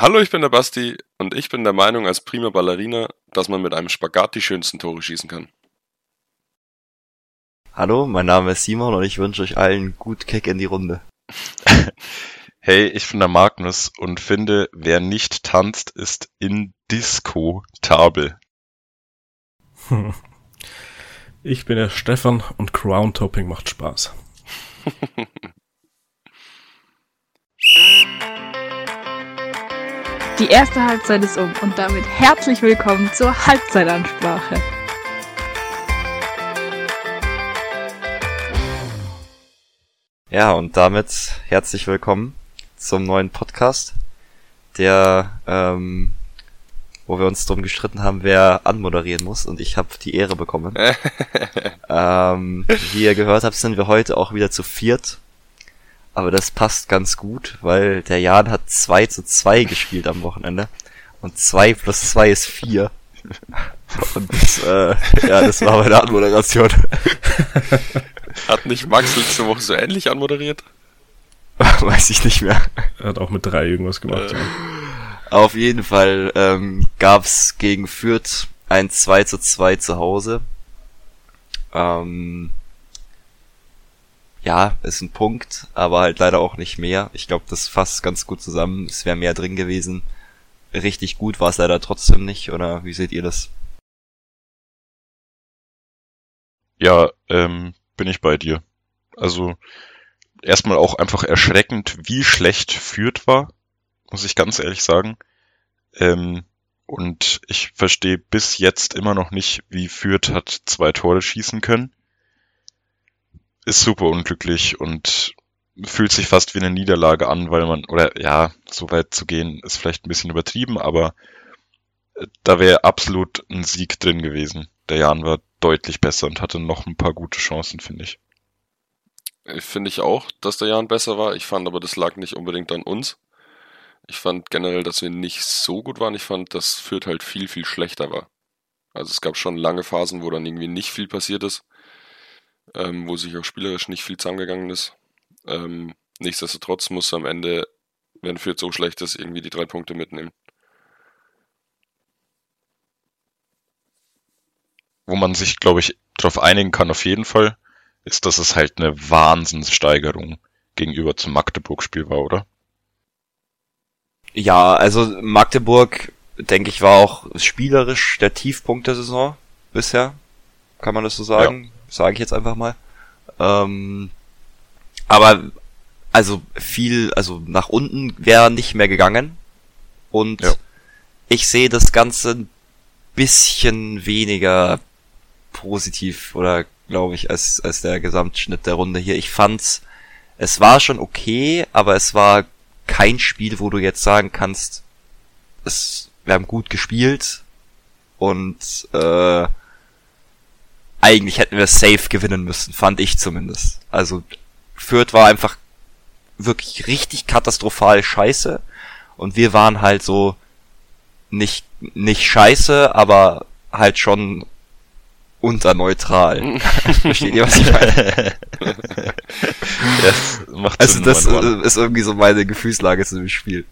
Hallo, ich bin der Basti und ich bin der Meinung als prima Ballerina, dass man mit einem Spagat die schönsten Tore schießen kann. Hallo, mein Name ist Simon und ich wünsche euch allen gut Kick in die Runde. hey, ich bin der Magnus und finde, wer nicht tanzt, ist indiskutabel. Ich bin der Stefan und Crown Topping macht Spaß. Die erste Halbzeit ist um und damit herzlich willkommen zur Halbzeitansprache. Ja, und damit herzlich willkommen zum neuen Podcast, der, ähm, wo wir uns drum gestritten haben, wer anmoderieren muss und ich habe die Ehre bekommen. ähm, wie ihr gehört habt, sind wir heute auch wieder zu viert. Aber das passt ganz gut, weil der Jan hat 2 zu 2 gespielt am Wochenende. Und 2 plus 2 ist 4. Und das, äh, ja, das war meine Anmoderation. Hat nicht Max letzte Woche so ähnlich anmoderiert? Weiß ich nicht mehr. Er hat auch mit drei irgendwas gemacht. Äh. Auf jeden Fall ähm, gab es gegen Fürth ein 2 zu 2 zu Hause. Ähm, ja, ist ein Punkt, aber halt leider auch nicht mehr. Ich glaube, das fasst ganz gut zusammen. Es wäre mehr drin gewesen. Richtig gut war es leider trotzdem nicht, oder wie seht ihr das? Ja, ähm, bin ich bei dir. Also erstmal auch einfach erschreckend, wie schlecht Fürth war, muss ich ganz ehrlich sagen. Ähm, und ich verstehe bis jetzt immer noch nicht, wie Fürth hat zwei Tore schießen können. Ist super unglücklich und fühlt sich fast wie eine Niederlage an, weil man, oder ja, so weit zu gehen, ist vielleicht ein bisschen übertrieben, aber äh, da wäre absolut ein Sieg drin gewesen. Der Jan war deutlich besser und hatte noch ein paar gute Chancen, finde ich. Finde ich auch, dass der Jan besser war. Ich fand aber, das lag nicht unbedingt an uns. Ich fand generell, dass wir nicht so gut waren. Ich fand, dass Fürth halt viel, viel schlechter war. Also es gab schon lange Phasen, wo dann irgendwie nicht viel passiert ist, ähm, wo sich auch spielerisch nicht viel zusammengegangen ist. Ähm, nichtsdestotrotz muss am Ende, wenn Fürth so schlecht ist, irgendwie die drei Punkte mitnehmen. wo man sich, glaube ich, darauf einigen kann auf jeden Fall, ist, dass es halt eine Wahnsinnssteigerung gegenüber zum Magdeburg-Spiel war, oder? Ja, also Magdeburg, denke ich, war auch spielerisch der Tiefpunkt der Saison bisher. Kann man das so sagen? Sage ich jetzt einfach mal. Ähm, aber also viel, also nach unten wäre nicht mehr gegangen. Und ja. ich sehe das Ganze ein bisschen weniger positiv oder glaube ich als als der Gesamtschnitt der Runde hier. Ich fand's es war schon okay, aber es war kein Spiel, wo du jetzt sagen kannst, es wir haben gut gespielt und äh, eigentlich hätten wir safe gewinnen müssen, fand ich zumindest. Also Fürth war einfach wirklich richtig katastrophal scheiße und wir waren halt so nicht nicht scheiße, aber halt schon unterneutral. Versteht ihr, was ich meine? das macht also das ist irgendwie so meine Gefühlslage zu dem Spiel.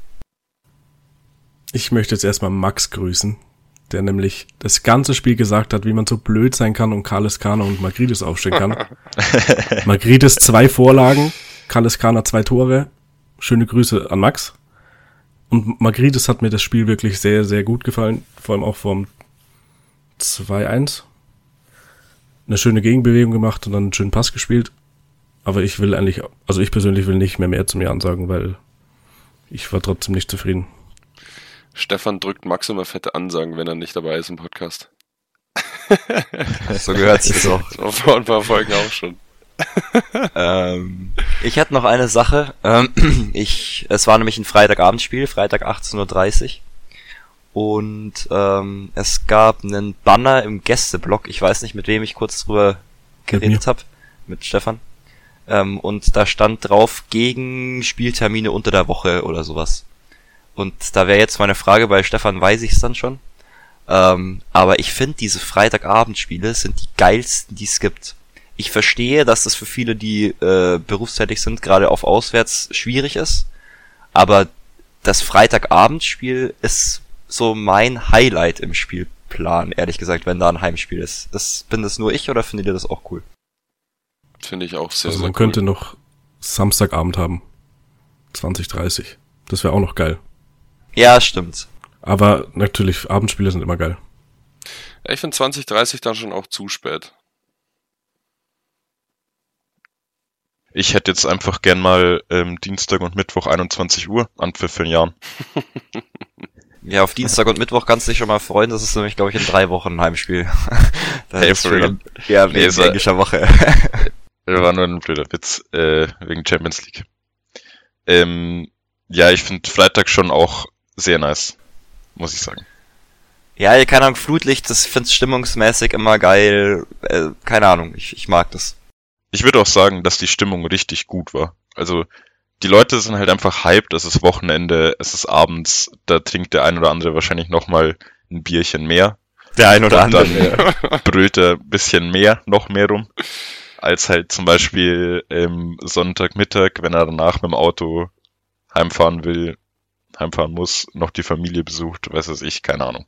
Ich möchte jetzt erstmal Max grüßen, der nämlich das ganze Spiel gesagt hat, wie man so blöd sein kann und Carles Kana und Magrides aufstellen kann. Magrides zwei Vorlagen, Carles Kana zwei Tore. Schöne Grüße an Max. Und Magrides hat mir das Spiel wirklich sehr, sehr gut gefallen. Vor allem auch vom 2-1 eine schöne Gegenbewegung gemacht und dann einen schönen Pass gespielt. Aber ich will eigentlich, also ich persönlich will nicht mehr mehr zum Jan sagen, weil ich war trotzdem nicht zufrieden. Stefan drückt Max immer fette Ansagen, wenn er nicht dabei ist im Podcast. so gehört sich das auch. Das war vor ein paar Folgen auch schon. ähm, ich hatte noch eine Sache. Ähm, ich, es war nämlich ein Freitagabendspiel, Freitag 18.30 Uhr. Und ähm, es gab einen Banner im Gästeblock. Ich weiß nicht, mit wem ich kurz drüber geredet habe. Mit Stefan. Ähm, und da stand drauf gegen Spieltermine unter der Woche oder sowas. Und da wäre jetzt meine Frage, bei Stefan weiß ich es dann schon. Ähm, aber ich finde, diese Freitagabendspiele sind die geilsten, die es gibt. Ich verstehe, dass das für viele, die äh, berufstätig sind, gerade auf auswärts schwierig ist. Aber das Freitagabendspiel ist so mein Highlight im Spielplan, ehrlich gesagt, wenn da ein Heimspiel ist. Das bin das nur ich oder findet ihr das auch cool? Finde ich auch sehr, Also sehr man cool. könnte noch Samstagabend haben. 2030. Das wäre auch noch geil. Ja, stimmt. Aber natürlich, Abendspiele sind immer geil. Ja, ich finde 2030 dann schon auch zu spät. Ich hätte jetzt einfach gern mal ähm, Dienstag und Mittwoch 21 Uhr Anpfiff für ein Jahr. Ja, auf Dienstag und Mittwoch kannst du dich schon mal freuen. Das ist nämlich, glaube ich, in drei Wochen ein Heimspiel. da Hey, ist for schon real? Ja, Nee, wegen englischer Woche. Das war nur ein blöder Witz, äh, wegen Champions League. Ähm, ja, ich finde Freitag schon auch sehr nice, muss ich sagen. ja, keine Ahnung, Flutlicht, das find's stimmungsmäßig immer geil. Äh, keine Ahnung, ich, ich mag das. Ich würde auch sagen, dass die Stimmung richtig gut war. Also die Leute sind halt einfach hyped, es ist Wochenende, es ist abends, da trinkt der ein oder andere wahrscheinlich nochmal ein Bierchen mehr. Der ein oder Und dann brüllt er ein bisschen mehr, noch mehr rum, als halt zum Beispiel ähm, Sonntagmittag, wenn er danach mit dem Auto heimfahren will, heimfahren muss, noch die Familie besucht, weiß es ich, keine Ahnung.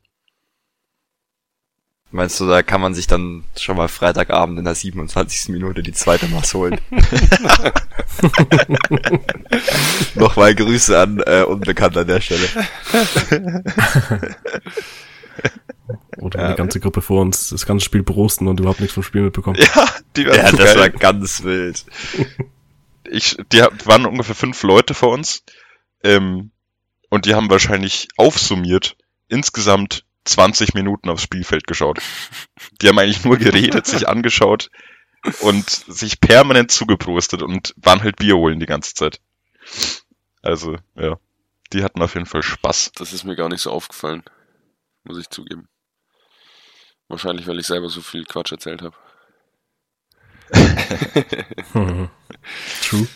Meinst du, da kann man sich dann schon mal Freitagabend in der 27. Minute die zweite Maß holen? Nochmal Grüße an äh, Unbekannt an der Stelle. Oder Ja. eine ganze Gruppe vor uns das ganze Spiel brosten und überhaupt nichts vom Spiel mitbekommen. Ja, die waren Ja, das war geil. ganz wild. ich, die waren ungefähr fünf Leute vor uns. Ähm, und die haben wahrscheinlich aufsummiert insgesamt 20 Minuten aufs Spielfeld geschaut. Die haben eigentlich nur geredet, sich angeschaut und sich permanent zugeprostet und waren halt Bier holen die ganze Zeit. Also, ja. Die hatten auf jeden Fall Spaß. Das ist mir gar nicht so aufgefallen. Muss ich zugeben. Wahrscheinlich, weil ich selber so viel Quatsch erzählt habe. True.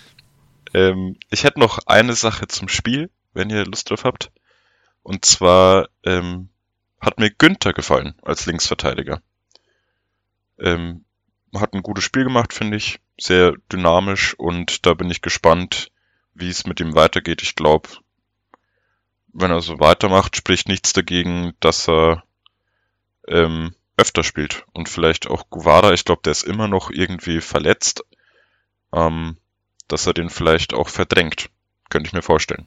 Ähm, ich hätte noch eine Sache zum Spiel, wenn ihr Lust drauf habt. Und zwar ähm, hat mir Günther gefallen als Linksverteidiger. Ähm, hat ein gutes Spiel gemacht, finde ich. Sehr dynamisch und da bin ich gespannt, wie es mit ihm weitergeht. Ich glaube, wenn er so weitermacht, spricht nichts dagegen, dass er ähm, öfter spielt. Und vielleicht auch Guevara, ich glaube, der ist immer noch irgendwie verletzt. Ähm, dass er den vielleicht auch verdrängt. Könnte ich mir vorstellen.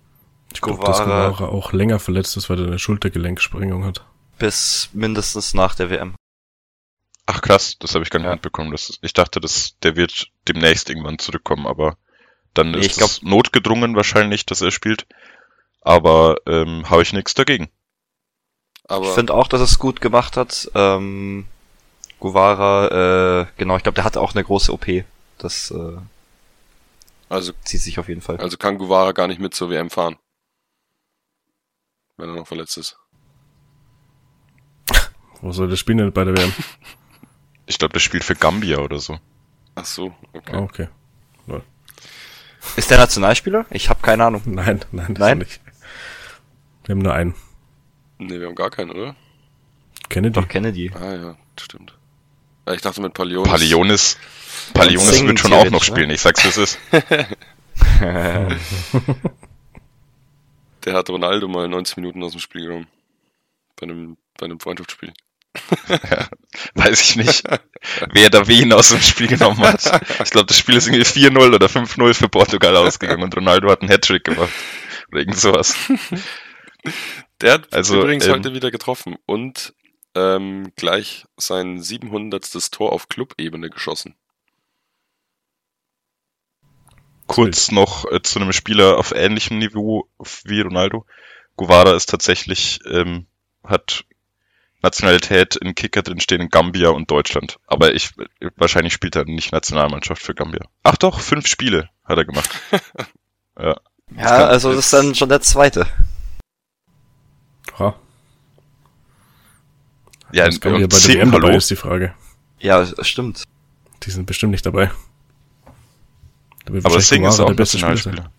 Ich glaube, dass Guevara- auch länger verletzt ist, weil er eine Schultergelenksprengung hat. Bis mindestens nach der WM. Ach krass, das habe ich gar nicht Ja. mitbekommen. Das, ich dachte, dass der wird demnächst irgendwann zurückkommen, aber dann Nee, ist ich glaub- es notgedrungen wahrscheinlich, dass er spielt. Aber ähm, habe ich nichts dagegen. Aber Ich finde auch, dass es gut gemacht hat. Ähm, Guevara, äh, genau, ich glaube, der hatte auch eine große OP. Das äh, also, zieht sich auf jeden Fall. also kann Guevara gar nicht mit zur WM fahren. Wenn er noch verletzt ist. Wo soll der spielen denn bei der WM? Ich glaube, der spielt für Gambia oder so. Ach so, Ah, okay. okay. Ist der Nationalspieler? Ich habe keine Ahnung. Nein, nein, das Nein? nicht. Wir haben nur einen. Nee, wir haben gar keinen, oder? Kennedy. Doch, Kennedy. Ah ja, stimmt. Ich dachte mit Palionis. Palionis, Palionis wird schon auch noch ne? spielen. Ich sag's, wie es ist. Der hat Ronaldo mal 90 Minuten aus dem Spiel genommen. Bei einem, bei einem Freundschaftsspiel. Weiß ich nicht, wer da wen aus dem Spiel genommen hat. Ich glaube, das Spiel ist irgendwie 4-0 oder 5-0 für Portugal ausgegangen und Ronaldo hat einen Hattrick gemacht. Oder irgend sowas. Der hat Also, übrigens ähm, heute wieder getroffen und ähm, gleich sein 700. Tor auf Clubebene geschossen. Kurz noch äh, zu einem Spieler auf ähnlichem Niveau wie Ronaldo. Guevara ist tatsächlich, ähm, hat Nationalität in Kicker drin stehen in Gambia und Deutschland. Aber ich, wahrscheinlich spielt er nicht Nationalmannschaft für Gambia. Ach doch, fünf Spiele hat er gemacht. Ja, kann- also das ist dann schon der zweite. Ha, Ja, das kann ja und bei der WM dabei hallo? ist die Frage. Ja, das stimmt. Die sind bestimmt nicht dabei. Aber wahrscheinlich Sing ist auch der beste Spieler Nationalspieler.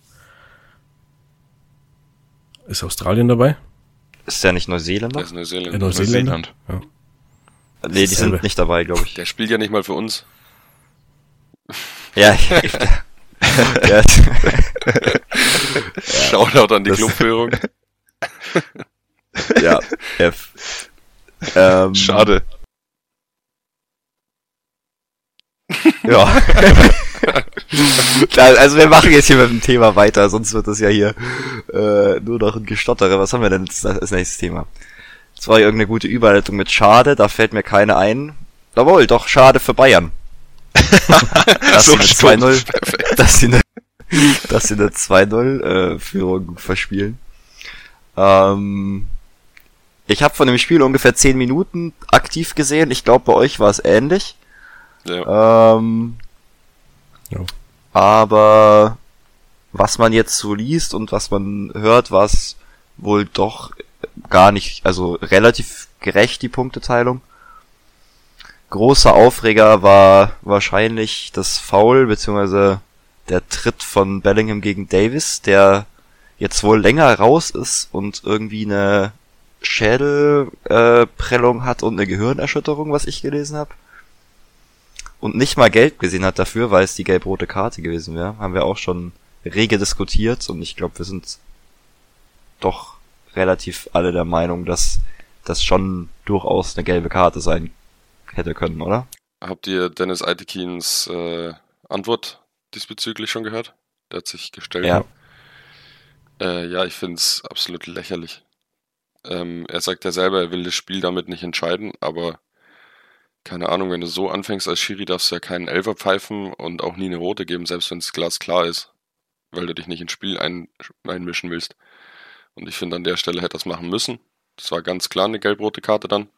sein. Ist Australien dabei? Ist der nicht Der Neuseeländer? ist Neuseeländer. In Neuseeland? Neuseeland. Nee, die sind nicht dabei, glaube ich. Der spielt ja nicht mal für uns. Ja, ich, Ja, Shoutout an die Clubführung. ja. F. Ähm, Schade. Ja. Also wir machen jetzt hier mit dem Thema weiter, sonst wird das ja hier äh, nur noch ein Gestottere. Was haben wir denn jetzt als nächstes Thema? Das war irgendeine gute Überleitung mit Schade, da fällt mir keine ein. Jawohl, doch, schade für Bayern. dass So sie eine stumpf. 2-0, dass sie eine, dass sie eine 2-0 äh, Führung verspielen. Ähm, ich habe von dem Spiel ungefähr 10 Minuten aktiv gesehen. Ich glaube, bei euch war es ähnlich. Ja. Ähm, Ja. aber was man jetzt so liest und was man hört, war es wohl doch gar nicht, also relativ gerecht, die Punkteteilung. Großer Aufreger war wahrscheinlich das Foul, beziehungsweise der Tritt von Bellingham gegen Davis, der jetzt wohl länger raus ist und irgendwie eine Schädelprellung äh, hat und eine Gehirnerschütterung, was ich gelesen habe und nicht mal gelb gesehen hat dafür, weil es die gelb-rote Karte gewesen wäre, haben wir auch schon rege diskutiert und ich glaube, wir sind doch relativ alle der Meinung, dass das schon durchaus eine gelbe Karte sein hätte können, oder? Habt ihr Dennis Aitekins äh, Antwort diesbezüglich schon gehört? Der hat sich gestellt. Ja. Äh, ja, ich finde es absolut lächerlich. Ähm, er sagt ja selber, er will das Spiel damit nicht entscheiden, aber keine Ahnung, wenn du so anfängst als Schiri, darfst du ja keinen Elfer pfeifen und auch nie eine rote geben, selbst wenn es glasklar ist, weil du dich nicht ins Spiel ein, einmischen willst. Und ich finde, an der Stelle hätte er es machen müssen. Das war ganz klar eine gelb-rote Karte dann.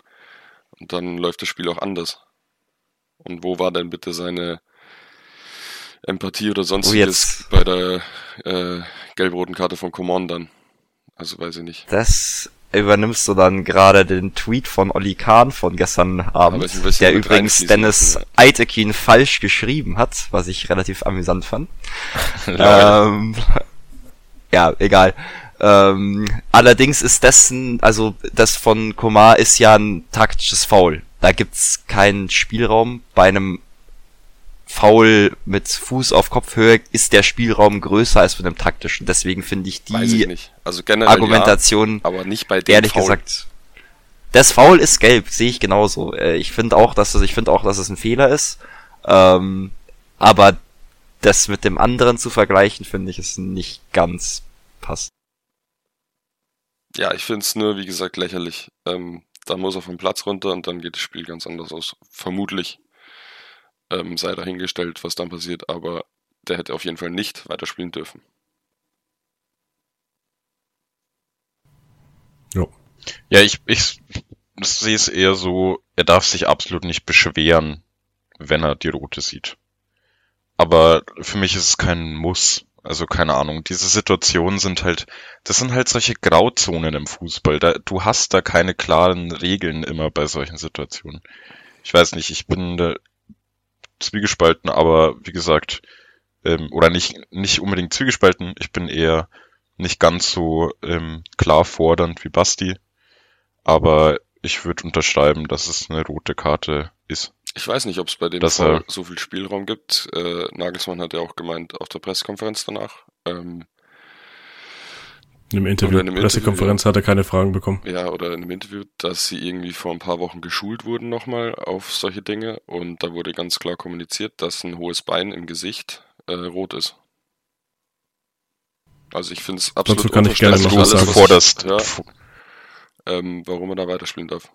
Und dann läuft das Spiel auch anders. Und wo war denn bitte seine Empathie oder sonstiges jetzt- bei der äh, gelb-roten Karte von Coman dann? Also weiß ich nicht. Das übernimmst du dann gerade den Tweet von Olli Kahn von gestern Abend, der übrigens Dennis Eitekin falsch geschrieben hat, was ich relativ amüsant fand. Ja. Ähm, ja, egal. Ähm, allerdings ist dessen, also das von Komar ist ja ein taktisches Foul. Da gibt's keinen Spielraum. Bei einem Foul mit Fuß auf Kopfhöhe ist der Spielraum größer als bei einem taktischen. Deswegen finde ich ich die nicht. Also Argumentation ja, aber nicht bei dem ehrlich Foul. gesagt. Das Foul ist gelb, sehe ich genauso. Äh, Ich finde auch, dass es, ich finde auch, dass es ein Fehler ist. Ähm, aber das mit dem anderen zu vergleichen, finde ich, ist nicht ganz passt. Ja, ich finde es nur, wie gesagt, lächerlich. Ähm, da muss er vom Platz runter und dann geht das Spiel ganz anders aus. Vermutlich ähm, sei dahingestellt, was dann passiert, aber der hätte auf jeden Fall nicht weiterspielen dürfen. Jo. Ja, ich, ich sehe es eher so, er darf sich absolut nicht beschweren, wenn er die rote sieht. Aber für mich ist es kein Muss. Also keine Ahnung. Diese Situationen sind halt, das sind halt solche Grauzonen im Fußball. Da, du hast da keine klaren Regeln immer bei solchen Situationen. Ich weiß nicht, ich bin da zwiegespalten, aber wie gesagt, ähm, oder nicht, nicht unbedingt zwiegespalten, ich bin eher nicht ganz so ähm, klar fordernd wie Basti. Aber ich würde unterschreiben, dass es eine rote Karte ist. Ich weiß nicht, ob es bei dem Das, Foul äh, so viel Spielraum gibt. Äh, Nagelsmann hat ja auch gemeint auf der Pressekonferenz danach. Ähm, Im Interview, Oder in einem Pressekonferenz hat er keine Fragen bekommen. ja, oder in einem Interview, dass sie irgendwie vor ein paar Wochen geschult wurden nochmal auf solche Dinge und da wurde ganz klar kommuniziert, dass ein hohes Bein im Gesicht äh, rot ist. Also ich finde es absolut kann ich gerne noch du, was du sagen. was forderst, ich, ja, ähm, warum er da weiterspielen darf.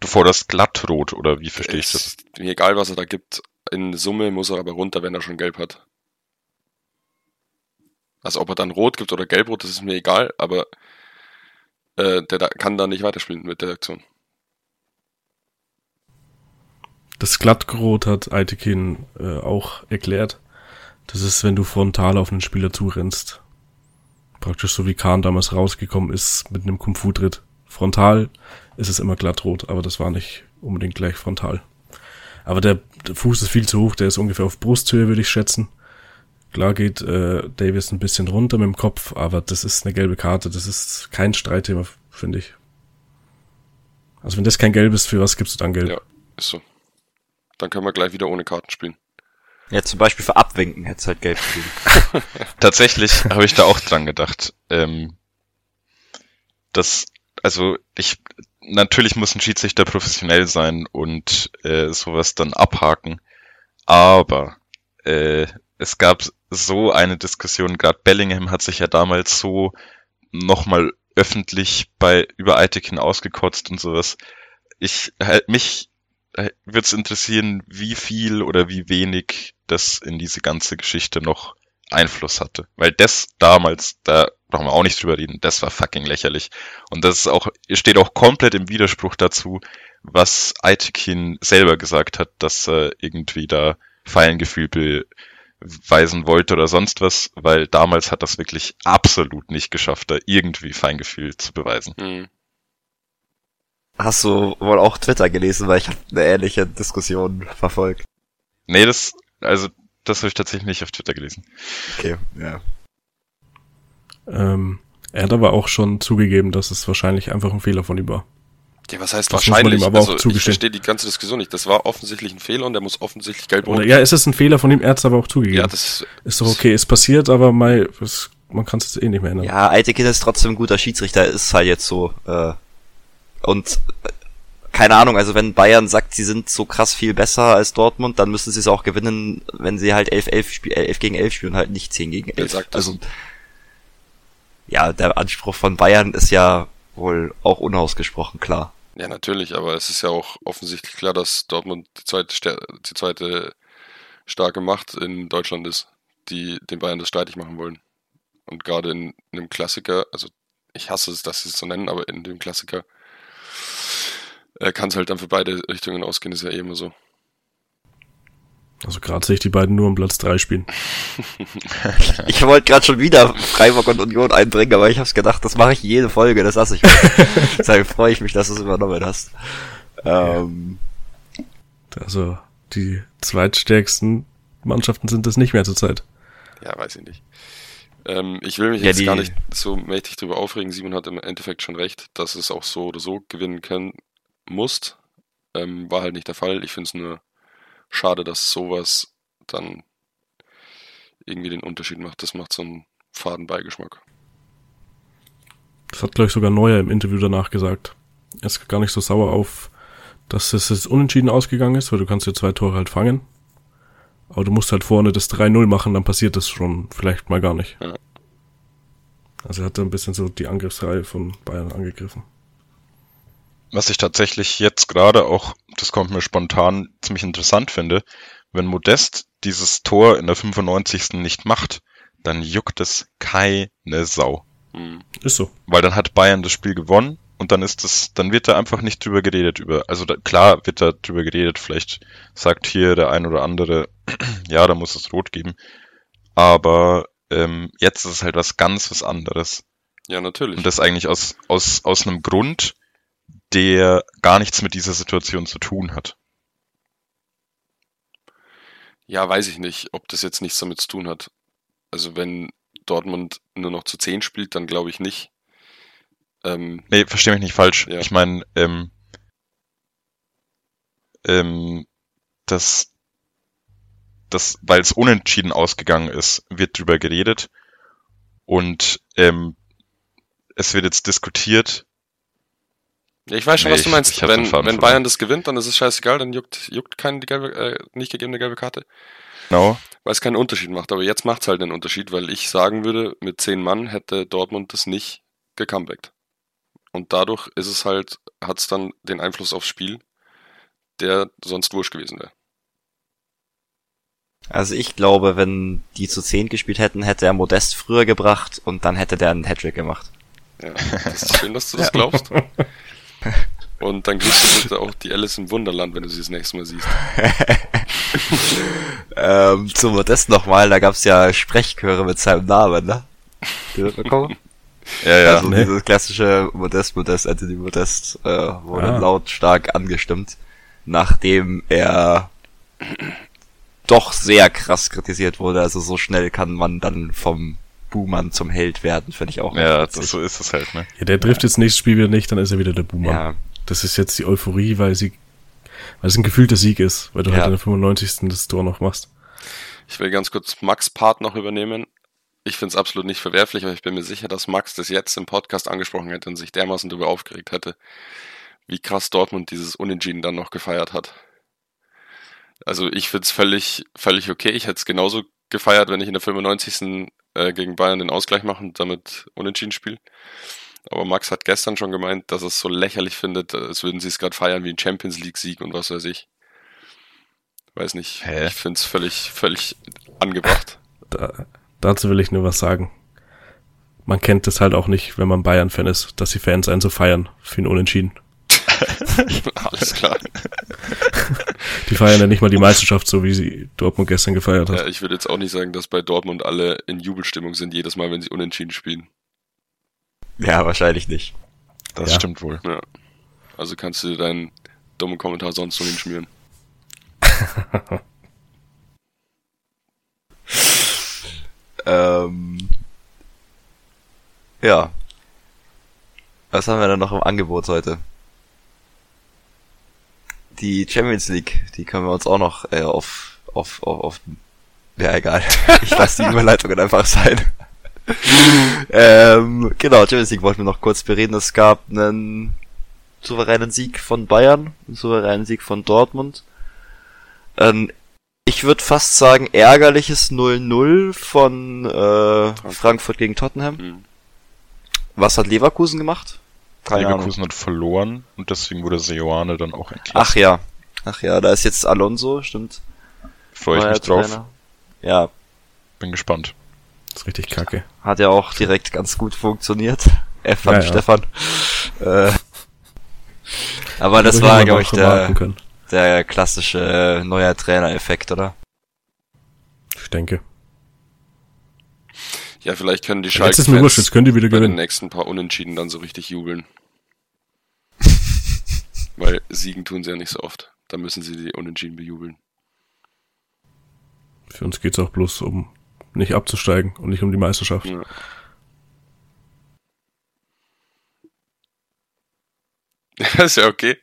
du forderst glattrot, oder wie verstehe ich das? Mir egal, was er da gibt. In Summe muss er aber runter, wenn er schon gelb hat. Also ob er dann rot gibt oder gelbrot, das ist mir egal, aber äh, der da, kann da nicht weiterspielen mit der Aktion. Das Glattgerot hat Aitekin äh, auch erklärt. Das ist, wenn du frontal auf einen Spieler zurennst. Praktisch so wie Kahn damals rausgekommen ist mit einem Kung-Fu-Tritt. Frontal ist es immer glattrot, aber das war nicht unbedingt gleich frontal. Aber der, der Fuß ist viel zu hoch, der ist ungefähr auf Brusthöhe, würde ich schätzen. Klar geht äh, Davis ein bisschen runter mit dem Kopf, aber das ist eine gelbe Karte, das ist kein Streitthema, finde ich. Also wenn das kein Gelb ist, für was gibst du dann Gelb? Ja. Ist so. Dann können wir gleich wieder ohne Karten spielen. Ja, zum Beispiel für Abwinken hätte es halt gelb gegeben. Tatsächlich habe ich da auch dran gedacht. Ähm, das, also ich, natürlich muss ein Schiedsrichter professionell sein und äh, sowas dann abhaken. Aber äh, es gab so eine Diskussion, gerade Bellingham hat sich ja damals so nochmal öffentlich bei über Eitekin ausgekotzt und sowas. Ich halt mich würde es interessieren, wie viel oder wie wenig das in diese ganze Geschichte noch Einfluss hatte. Weil das damals, da brauchen wir auch nicht drüber reden, das war fucking lächerlich. Und das ist auch, steht auch komplett im Widerspruch dazu, was Aitekin selber gesagt hat, dass er irgendwie da Feingefühl beweisen wollte oder sonst was, weil damals hat das wirklich absolut nicht geschafft, da irgendwie Feingefühl zu beweisen. Hm. Hast du wohl auch Twitter gelesen, weil ich habe eine ähnliche Diskussion verfolgt. Nee, das, also, das habe ich tatsächlich nicht auf Twitter gelesen. Okay, ja. Ähm, er hat aber auch schon zugegeben, dass es wahrscheinlich einfach ein Fehler von ihm war. Ja, was heißt Das muss man wahrscheinlich? ihm aber auch also, ich zugestehen. verstehe die ganze Diskussion nicht. Das war offensichtlich ein Fehler und der muss offensichtlich Oder rot. ja, es ist ein Fehler von ihm, er hat es aber auch zugegeben. ja, das ist doch okay, ist passiert, aber mal, es, man kann es jetzt eh nicht mehr ändern. Ja, Eitekin ist trotzdem ein guter Schiedsrichter, ist halt jetzt so. Äh, und äh, keine Ahnung, also wenn Bayern sagt, sie sind so krass viel besser als Dortmund, dann müssen sie es auch gewinnen, wenn sie halt 11, 11, spiel, 11 gegen 11 spielen, halt nicht 10 gegen 11. Wer sagt das? Also, ja, der Anspruch von Bayern ist ja wohl auch unausgesprochen klar. Ja, natürlich, aber es ist ja auch offensichtlich klar, dass Dortmund die zweite, die zweite starke Macht in Deutschland ist, die den Bayern das streitig machen wollen. Und gerade in, in einem Klassiker, also ich hasse es, dass sie es so nennen, aber in dem Klassiker äh, kann es halt dann für beide Richtungen ausgehen, ist ja eh immer so. Also gerade sehe ich die beiden nur um Platz drei spielen. Ich wollte gerade schon wieder Freiburg und Union einbringen, aber ich hab's gedacht, das mache ich jede Folge, das lasse ich. mal. Deshalb freue ich mich, dass du es übernommen hast. Ähm, Also die zweitstärksten Mannschaften sind es nicht mehr zurzeit. Ja, weiß ich nicht. Ähm, ich will mich Ja, jetzt die- gar nicht so mächtig drüber aufregen. Simon hat im Endeffekt schon recht, dass es auch so oder so gewinnen können musst. Ähm, war halt nicht der Fall. Ich finde es nur schade, dass sowas dann irgendwie den Unterschied macht. Das macht so einen faden Beigeschmack. Das hat, glaube ich, sogar Neuer im Interview danach gesagt. Er ist gar nicht so sauer auf, dass es jetzt unentschieden ausgegangen ist, weil du kannst ja zwei Tore halt fangen. Aber du musst halt vorne das 3-0 machen, dann passiert das schon vielleicht mal gar nicht. Ja. Also er hat da ein bisschen so die Angriffsreihe von Bayern angegriffen. Was ich tatsächlich jetzt gerade auch, das kommt mir spontan, ziemlich interessant finde, wenn Modest dieses Tor in der 95. nicht macht, dann juckt es keine Sau. Hm. Ist so. Weil dann hat Bayern das Spiel gewonnen und dann ist es, dann wird da einfach nicht drüber geredet über, also da, klar wird da drüber geredet, vielleicht sagt hier der ein oder andere, ja, da muss es rot geben, aber ähm, jetzt ist es halt was ganz was anderes. Ja, natürlich. Und das eigentlich aus, aus, aus einem Grund, der gar nichts mit dieser Situation zu tun hat. Ja, weiß ich nicht, ob das jetzt nichts damit zu tun hat. Also wenn Dortmund nur noch zu 10 spielt, dann glaube ich nicht. Ähm, Nee, versteh mich nicht falsch. Ja. Ich meine, ähm, ähm, das, das, weil es unentschieden ausgegangen ist, wird drüber geredet und ähm, es wird jetzt diskutiert. Ja, ich weiß schon, Nee, was du ich- meinst. ich den wenn wenn. Bayern das gewinnt, dann ist es scheißegal, dann juckt, juckt keine die gelbe, äh, nicht gegebene gelbe Karte. Genau. weil es keinen Unterschied macht. Aber jetzt macht es halt einen Unterschied, weil ich sagen würde, mit zehn Mann hätte Dortmund das nicht gecomebackt. Und dadurch ist es halt, hat es dann den Einfluss aufs Spiel, der sonst wurscht gewesen wäre. also ich glaube, wenn die zu 10 gespielt hätten, hätte er Modest früher gebracht und dann hätte der einen Hattrick gemacht. Ja, das ist schön, dass du das glaubst. Und dann grüßt du bitte auch die Alice im Wunderland, wenn du sie das nächste Mal siehst. Ähm, zu Modest nochmal, da gab's ja Sprechchöre mit seinem Namen, ne? Ja, ja. also nee. dieses klassische Modest, Modest, Anthony Modest äh, wurde Ah. lautstark angestimmt, nachdem er doch sehr krass kritisiert wurde. Also so schnell kann man dann vom Buhmann zum Held werden, finde ich auch. ja, das, so ist es halt, ne? Ja, der trifft jetzt nächstes Spiel wieder nicht, dann ist er wieder der Boomer. ja, Das ist jetzt die Euphorie, weil sie, weil es ein gefühlter Sieg ist, weil du Ja. halt in der 95. das Tor noch machst. Ich will ganz kurz Max Part noch übernehmen. Ich finde es absolut nicht verwerflich, aber ich bin mir sicher, dass Max das jetzt im Podcast angesprochen hätte und sich dermaßen darüber aufgeregt hätte, wie krass Dortmund dieses Unentschieden dann noch gefeiert hat. Also ich finde es völlig, völlig okay. Ich hätte es genauso gefeiert, wenn ich in der 95. Äh, gegen Bayern den Ausgleich mache und damit unentschieden spiele. Aber Max hat gestern schon gemeint, dass er es so lächerlich findet, als würden sie es gerade feiern wie ein Champions League-Sieg und was weiß ich. Weiß nicht. Hä? Ich finde es völlig, völlig angebracht. Da, dazu will ich nur was sagen. Man kennt es halt auch nicht, wenn man Bayern-Fan ist, dass die Fans einen so feiern für ihn Unentschieden. Alles klar. Die feiern ja nicht mal die Meisterschaft, so wie sie Dortmund gestern gefeiert hat. Ja, ich würde jetzt auch nicht sagen, dass bei Dortmund alle in Jubelstimmung sind, jedes Mal, wenn sie unentschieden spielen. Ja, wahrscheinlich nicht. Das Ja. stimmt wohl. Ja. Also kannst du dir deinen dummen Kommentar sonst so hinschmieren. Ähm, ja. Was haben wir denn noch im Angebot heute? Die Champions League, die können wir uns auch noch äh, auf, auf, auf, auf, ja egal. Ich lasse die Überleitungen einfach sein. ähm, genau, Champions League wollten wir noch kurz bereden. Es gab einen souveränen Sieg von Bayern, einen souveränen Sieg von Dortmund. Ähm, ich würde fast sagen, ärgerliches 0-0 von äh, Frankfurt gegen Tottenham. Hm. Was hat Leverkusen gemacht? Keine Ahnung. Leverkusen hat verloren und deswegen wurde Seoane dann auch entlassen. Ach ja. Ach ja, da ist jetzt Alonso, stimmt. Freue ich mich drauf. Trainer. Ja, Bin gespannt. Das ist richtig kacke. hat ja auch direkt ganz gut funktioniert. F Ja, an ja. Stefan. Äh, aber das war, glaube ich, der, der klassische äh, neuer Trainer-Effekt, oder? Ich denke. Ja, vielleicht können die Jetzt ist mir wurscht, jetzt können die wieder bei den gewinnen. nächsten paar Unentschieden dann so richtig jubeln. Weil siegen tun sie ja nicht so oft. Da müssen sie die Unentschieden bejubeln. Für uns geht's auch bloß um nicht abzusteigen und nicht um die Meisterschaft. Ja. Das ist ja okay.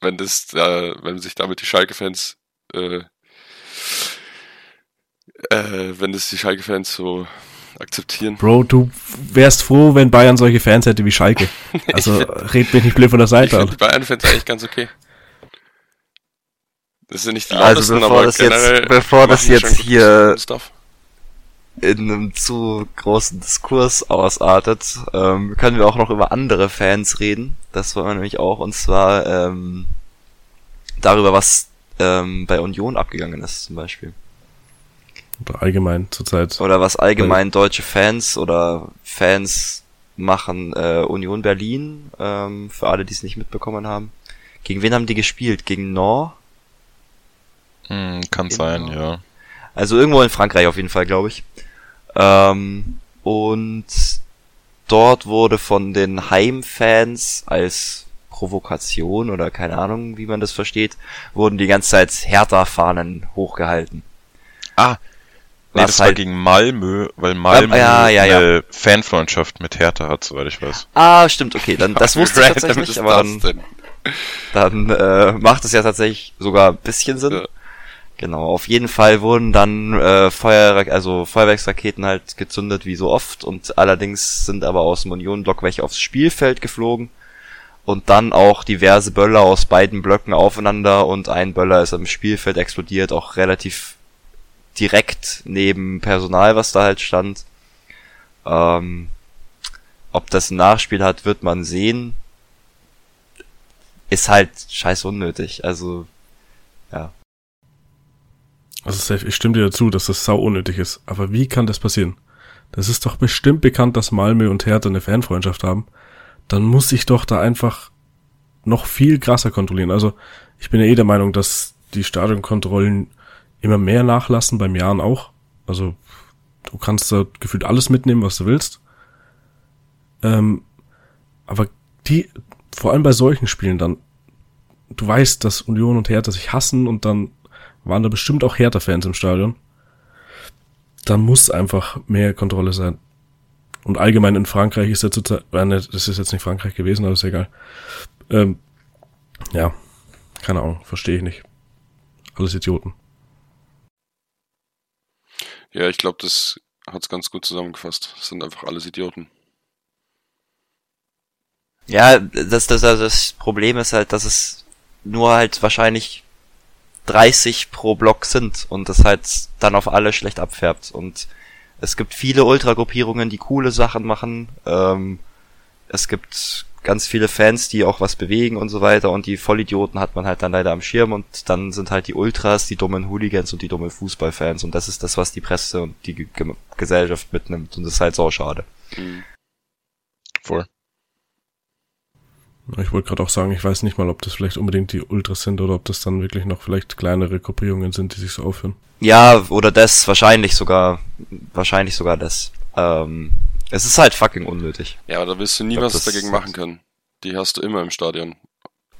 Wenn das, äh, wenn sich damit die Schalke-Fans, äh, äh, wenn das die Schalke-Fans so akzeptieren. Bro, du wärst froh, wenn Bayern solche Fans hätte wie Schalke. Also red mich nicht blöd von der Ich Seite finde an. die Bayern-Fans eigentlich ganz okay. Das sind nicht die Also lautesten, bevor aber das jetzt- bevor das jetzt hier- in einem zu großen Diskurs ausartet, ähm, können wir auch noch über andere Fans reden. Das wollen wir nämlich auch, und zwar ähm, darüber, was ähm, bei Union abgegangen ist zum Beispiel. Oder allgemein zurzeit. Oder was allgemein deutsche Fans oder Fans machen äh, Union Berlin, ähm, für alle, die es nicht mitbekommen haben. Gegen wen haben die gespielt? Gegen Nord? Hm, kann Genau. sein, ja. Also irgendwo in Frankreich auf jeden Fall, glaube ich. Ähm, und dort wurde von den Heimfans als Provokation oder keine Ahnung, wie man das versteht, wurden die ganze Zeit Hertha-Fahnen hochgehalten. Ah, nee, das war halt- gegen Malmö, weil Malmö ja, ja, ja. eine Fanfreundschaft mit Hertha hat, soweit ich weiß. Ah, stimmt, okay, dann das wusste ich tatsächlich nicht, aber dann, dann äh, macht es ja tatsächlich sogar ein bisschen Sinn. Ja. Genau, auf jeden Fall wurden dann äh, Feuer, also Feuerwerksraketen halt gezündet wie so oft und allerdings sind aber aus dem Union-Block welche aufs Spielfeld geflogen und dann auch diverse Böller aus beiden Blöcken aufeinander und ein Böller ist am Spielfeld explodiert, auch relativ direkt neben Personal, was da halt stand. Ähm, ob das ein Nachspiel hat, wird man sehen. Ist halt scheiß unnötig, also ja. Also safe, ich stimme dir dazu, dass das sau unnötig ist. Aber wie kann das passieren? Das ist doch bestimmt bekannt, dass Malmö und Hertha eine Fanfreundschaft haben. Dann muss ich doch da einfach noch viel krasser kontrollieren. Also ich bin ja eh der Meinung, dass die Stadionkontrollen immer mehr nachlassen, beim Jahren auch. Also du kannst da gefühlt alles mitnehmen, was du willst. Ähm, aber die, vor allem bei solchen Spielen dann, du weißt, dass Union und Hertha sich hassen und dann waren da bestimmt auch Hertha-Fans im Stadion. Da muss einfach mehr Kontrolle sein. Und allgemein in Frankreich ist ja zurzeit, äh, ne, das ist jetzt nicht Frankreich gewesen, aber ist egal. Ähm, ja, keine Ahnung, verstehe ich nicht. Alles Idioten. Ja, ich glaube, das hat's ganz gut zusammengefasst. Das sind einfach alles Idioten. Ja, das, das, das Problem ist halt, dass es nur halt wahrscheinlich 30 pro Block sind und das halt dann auf alle schlecht abfärbt. Und es gibt viele Ultragruppierungen, die coole Sachen machen. Ähm, es gibt ganz viele Fans, die auch was bewegen und so weiter und die Vollidioten hat man halt dann leider am Schirm und dann sind halt die Ultras, die dummen Hooligans und die dummen Fußballfans und das ist das, was die Presse und die G Gesellschaft mitnimmt und das ist halt so schade. Mhm. Voll. Ich wollte gerade auch sagen, ich weiß nicht mal, ob das vielleicht unbedingt die Ultras sind oder ob das dann wirklich noch vielleicht kleinere Gruppierungen sind, die sich so aufhören. Ja, oder das, wahrscheinlich sogar, wahrscheinlich sogar das. Ähm, es ist halt fucking unnötig. Ja, aber da wirst du nie glaub, was dagegen machen können. Die hast du immer im Stadion.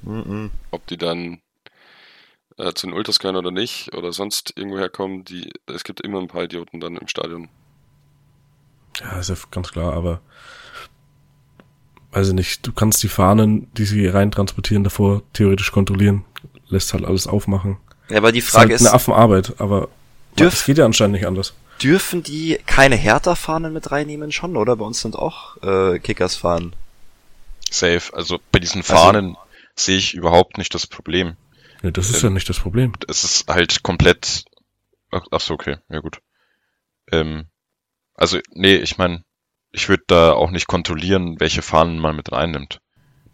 Mhm. Ob die dann äh, zu den Ultras gehören oder nicht oder sonst irgendwo herkommen, die, es gibt immer ein paar Idioten dann im Stadion. Ja, ist ja ganz klar, aber weiß ich nicht, du kannst die Fahnen, die sie reintransportieren, davor theoretisch kontrollieren, lässt halt alles aufmachen. Ja, aber die Ist Frage halt ist, eine Affenarbeit, aber Dürf- es geht ja anscheinend nicht anders. Dürfen die keine Hertha-Fahnen mit reinnehmen schon, oder? Bei uns sind auch äh, Kickers-Fahnen. Safe. Also bei diesen Also- Fahnen sehe ich überhaupt nicht das Problem. Ja, das ist Ähm, ja nicht das Problem. Es ist halt komplett. Ach, ach so, okay, ja gut. Ähm, also, nee, ich meine, ich würde da auch nicht kontrollieren, welche Fahnen man mit reinnimmt.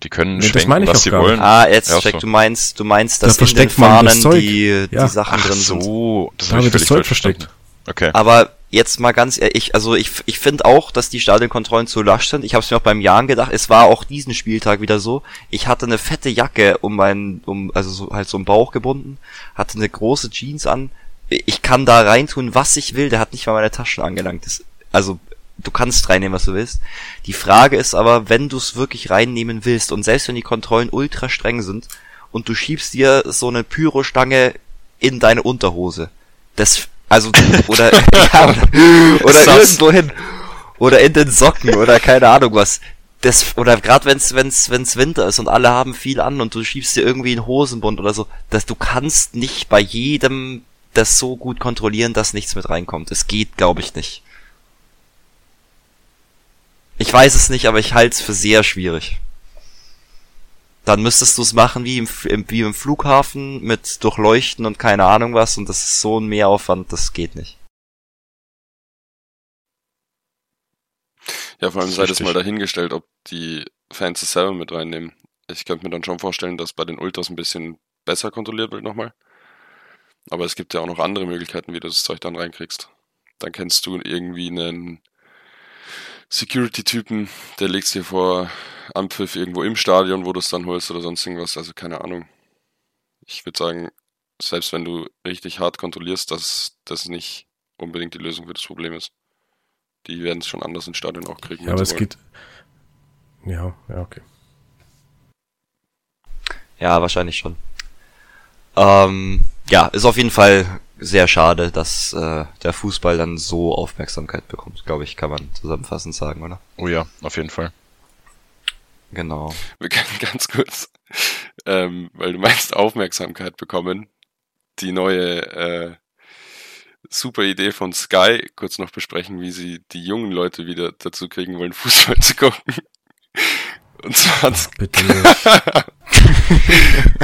Die können Nee, das schwenken, meine ich was sie gar nicht. wollen. Ah, jetzt Ja, check, so. du meinst, du meinst, Da dass in den Fahnen die, Ja. die Sachen Ach drin sind. so, das Da habe ich wird das Zeug versteckt. Okay. Aber jetzt mal ganz ehrlich, also ich, ich finde auch, dass die Stadionkontrollen zu lasch sind. Ich habe es mir auch beim Jahren gedacht. Es war auch diesen Spieltag wieder so. Ich hatte eine fette Jacke um meinen, um also so, halt so im Bauch gebunden, hatte eine große Jeans an. Ich kann da reintun, was ich will. Der hat nicht mal meine Taschen angelangt. Das, also du kannst reinnehmen, was du willst. Die Frage ist aber, wenn du es wirklich reinnehmen willst und selbst wenn die Kontrollen ultra streng sind und du schiebst dir so eine Pyrostange in deine Unterhose, das also oder ja, oder, oder irgendwo hin oder in den Socken oder keine Ahnung was. Das oder gerade wenn's wenn's wenn's Winter ist und alle haben viel an und du schiebst dir irgendwie einen Hosenbund oder so, dass du kannst nicht bei jedem das so gut kontrollieren, dass nichts mit reinkommt. Es geht, glaube ich, nicht. Ich weiß es nicht, aber ich halte es für sehr schwierig. Dann müsstest du es machen wie im, wie im Flughafen mit Durchleuchten und keine Ahnung was und das ist so ein Mehraufwand, das geht nicht. Ja, vor allem Das sei das mal dahingestellt, ob die Fans es selber mit reinnehmen. Ich könnte mir dann schon vorstellen, dass bei den Ultras ein bisschen besser kontrolliert wird nochmal. Aber es gibt ja auch noch andere Möglichkeiten, wie du das Zeug dann reinkriegst. Dann kennst du irgendwie einen Security-Typen, der legst dir vor Anpfiff irgendwo im Stadion, wo du es dann holst oder sonst irgendwas. Also keine Ahnung. Ich würde sagen, selbst wenn du richtig hart kontrollierst, dass das nicht unbedingt die Lösung für das Problem ist. Die werden es schon anders ins Stadion auch kriegen. Ja, aber es wollen. geht. Ja, ja, okay. Ja, wahrscheinlich schon. Ähm, ja, ist auf jeden Fall sehr schade, dass äh, der Fußball dann so Aufmerksamkeit bekommt, glaube ich, kann man zusammenfassend sagen, oder? Oh ja, auf jeden Fall. Genau. Wir können ganz kurz, ähm, weil du meinst Aufmerksamkeit bekommen, die neue äh, super Idee von Sky kurz noch besprechen, wie sie die jungen Leute wieder dazu kriegen wollen, Fußball zu gucken. Und zwar hat Bitte.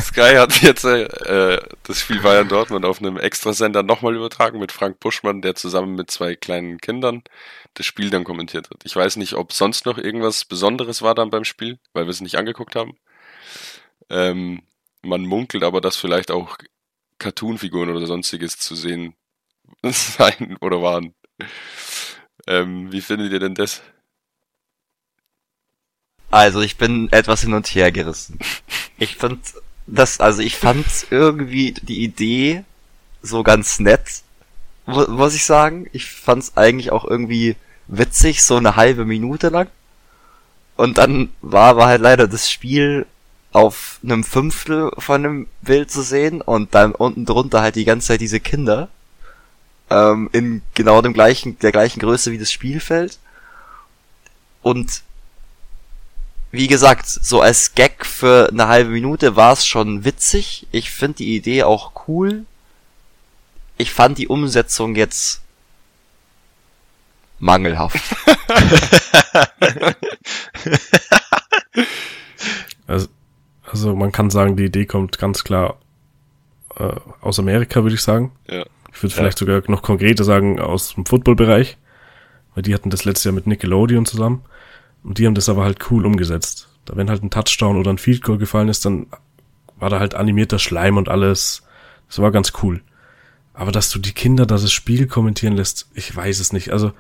Sky hat jetzt äh, das Spiel Bayern Dortmund auf einem Extrasender nochmal übertragen mit Frank Buschmann, der zusammen mit zwei kleinen Kindern das Spiel dann kommentiert hat. Ich weiß nicht, ob sonst noch irgendwas Besonderes war dann beim Spiel, weil wir es nicht angeguckt haben. Ähm, man munkelt aber, dass vielleicht auch Cartoonfiguren oder sonstiges zu sehen sein oder waren. Ähm, wie findet ihr denn das? Also ich bin etwas hin und her gerissen. Ich fand das, also ich fand irgendwie die Idee so ganz nett, mu- muss ich sagen. Ich fand es eigentlich auch irgendwie witzig, so eine halbe Minute lang. Und dann war aber halt leider das Spiel auf einem Fünftel von dem Bild zu sehen und dann unten drunter halt die ganze Zeit diese Kinder ähm, in genau dem gleichen, der gleichen Größe wie das Spielfeld. Und wie gesagt, so als Gag für eine halbe Minute war es schon witzig. Ich finde die Idee auch cool. Ich fand die Umsetzung jetzt mangelhaft. Also, also man kann sagen, die Idee kommt ganz klar äh, aus Amerika, würde ich sagen. Ja. Ich würde vielleicht sogar noch konkreter sagen, aus dem Footballbereich. Weil die hatten das letztes Jahr mit Nickelodeon zusammen. Und die haben das aber halt cool umgesetzt. Da wenn halt ein Touchdown oder ein Field Goal gefallen ist, dann war da halt animierter Schleim und alles. Das war ganz cool. Aber dass du die Kinder da das Spiel kommentieren lässt, ich weiß es nicht. Also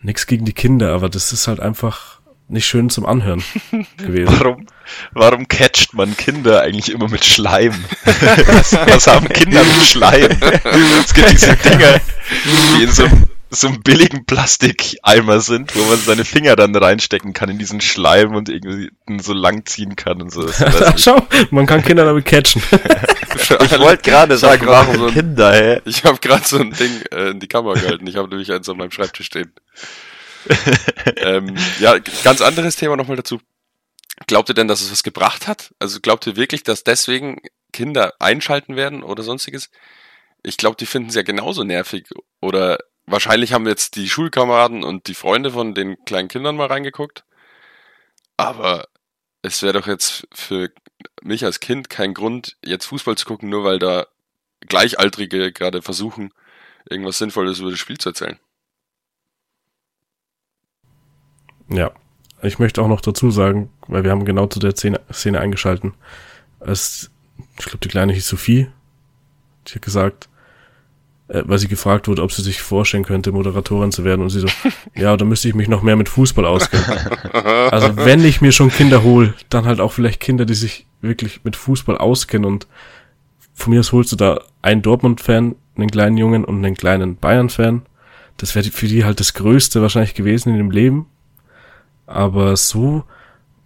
nix gegen die Kinder, aber das ist halt einfach nicht schön zum Anhören gewesen. Warum, warum catcht man Kinder eigentlich immer mit Schleim? was, was haben Kinder mit Schleim? Es gibt diese Dinger, die in so, einem- so einem billigen Plastikeimer sind, wo man seine Finger dann reinstecken kann in diesen Schleim und irgendwie so lang ziehen kann und so. Schau, man kann Kinder damit catchen. Ich wollte gerade sagen, warum so ein- Kinder, hä? Ich habe gerade so ein Ding äh, in die Kamera gehalten. Ich habe nämlich eins an meinem Schreibtisch stehen. ähm, ja, ganz anderes Thema nochmal dazu. Glaubt ihr denn, dass es was gebracht hat? Also glaubt ihr wirklich, dass deswegen Kinder einschalten werden oder sonstiges? Ich glaube, die finden es ja genauso nervig. Oder wahrscheinlich haben jetzt die Schulkameraden und die Freunde von den kleinen Kindern mal reingeguckt. Aber es wäre doch jetzt für mich als Kind kein Grund, jetzt Fußball zu gucken, nur weil da Gleichaltrige gerade versuchen, irgendwas Sinnvolles über das Spiel zu erzählen. Ja. Ich möchte auch noch dazu sagen, weil wir haben genau zu der Szene, Szene eingeschalten. Es, ich glaube, die Kleine hieß Sophie. Die hat gesagt, äh, weil sie gefragt wurde, ob sie sich vorstellen könnte, Moderatorin zu werden. Und sie so, ja, da müsste ich mich noch mehr mit Fußball auskennen. Also wenn ich mir schon Kinder hole, dann halt auch vielleicht Kinder, die sich wirklich mit Fußball auskennen. Und von mir aus holst du da einen Dortmund-Fan, einen kleinen Jungen und einen kleinen Bayern-Fan. Das wäre für die halt das Größte wahrscheinlich gewesen in dem Leben. Aber so,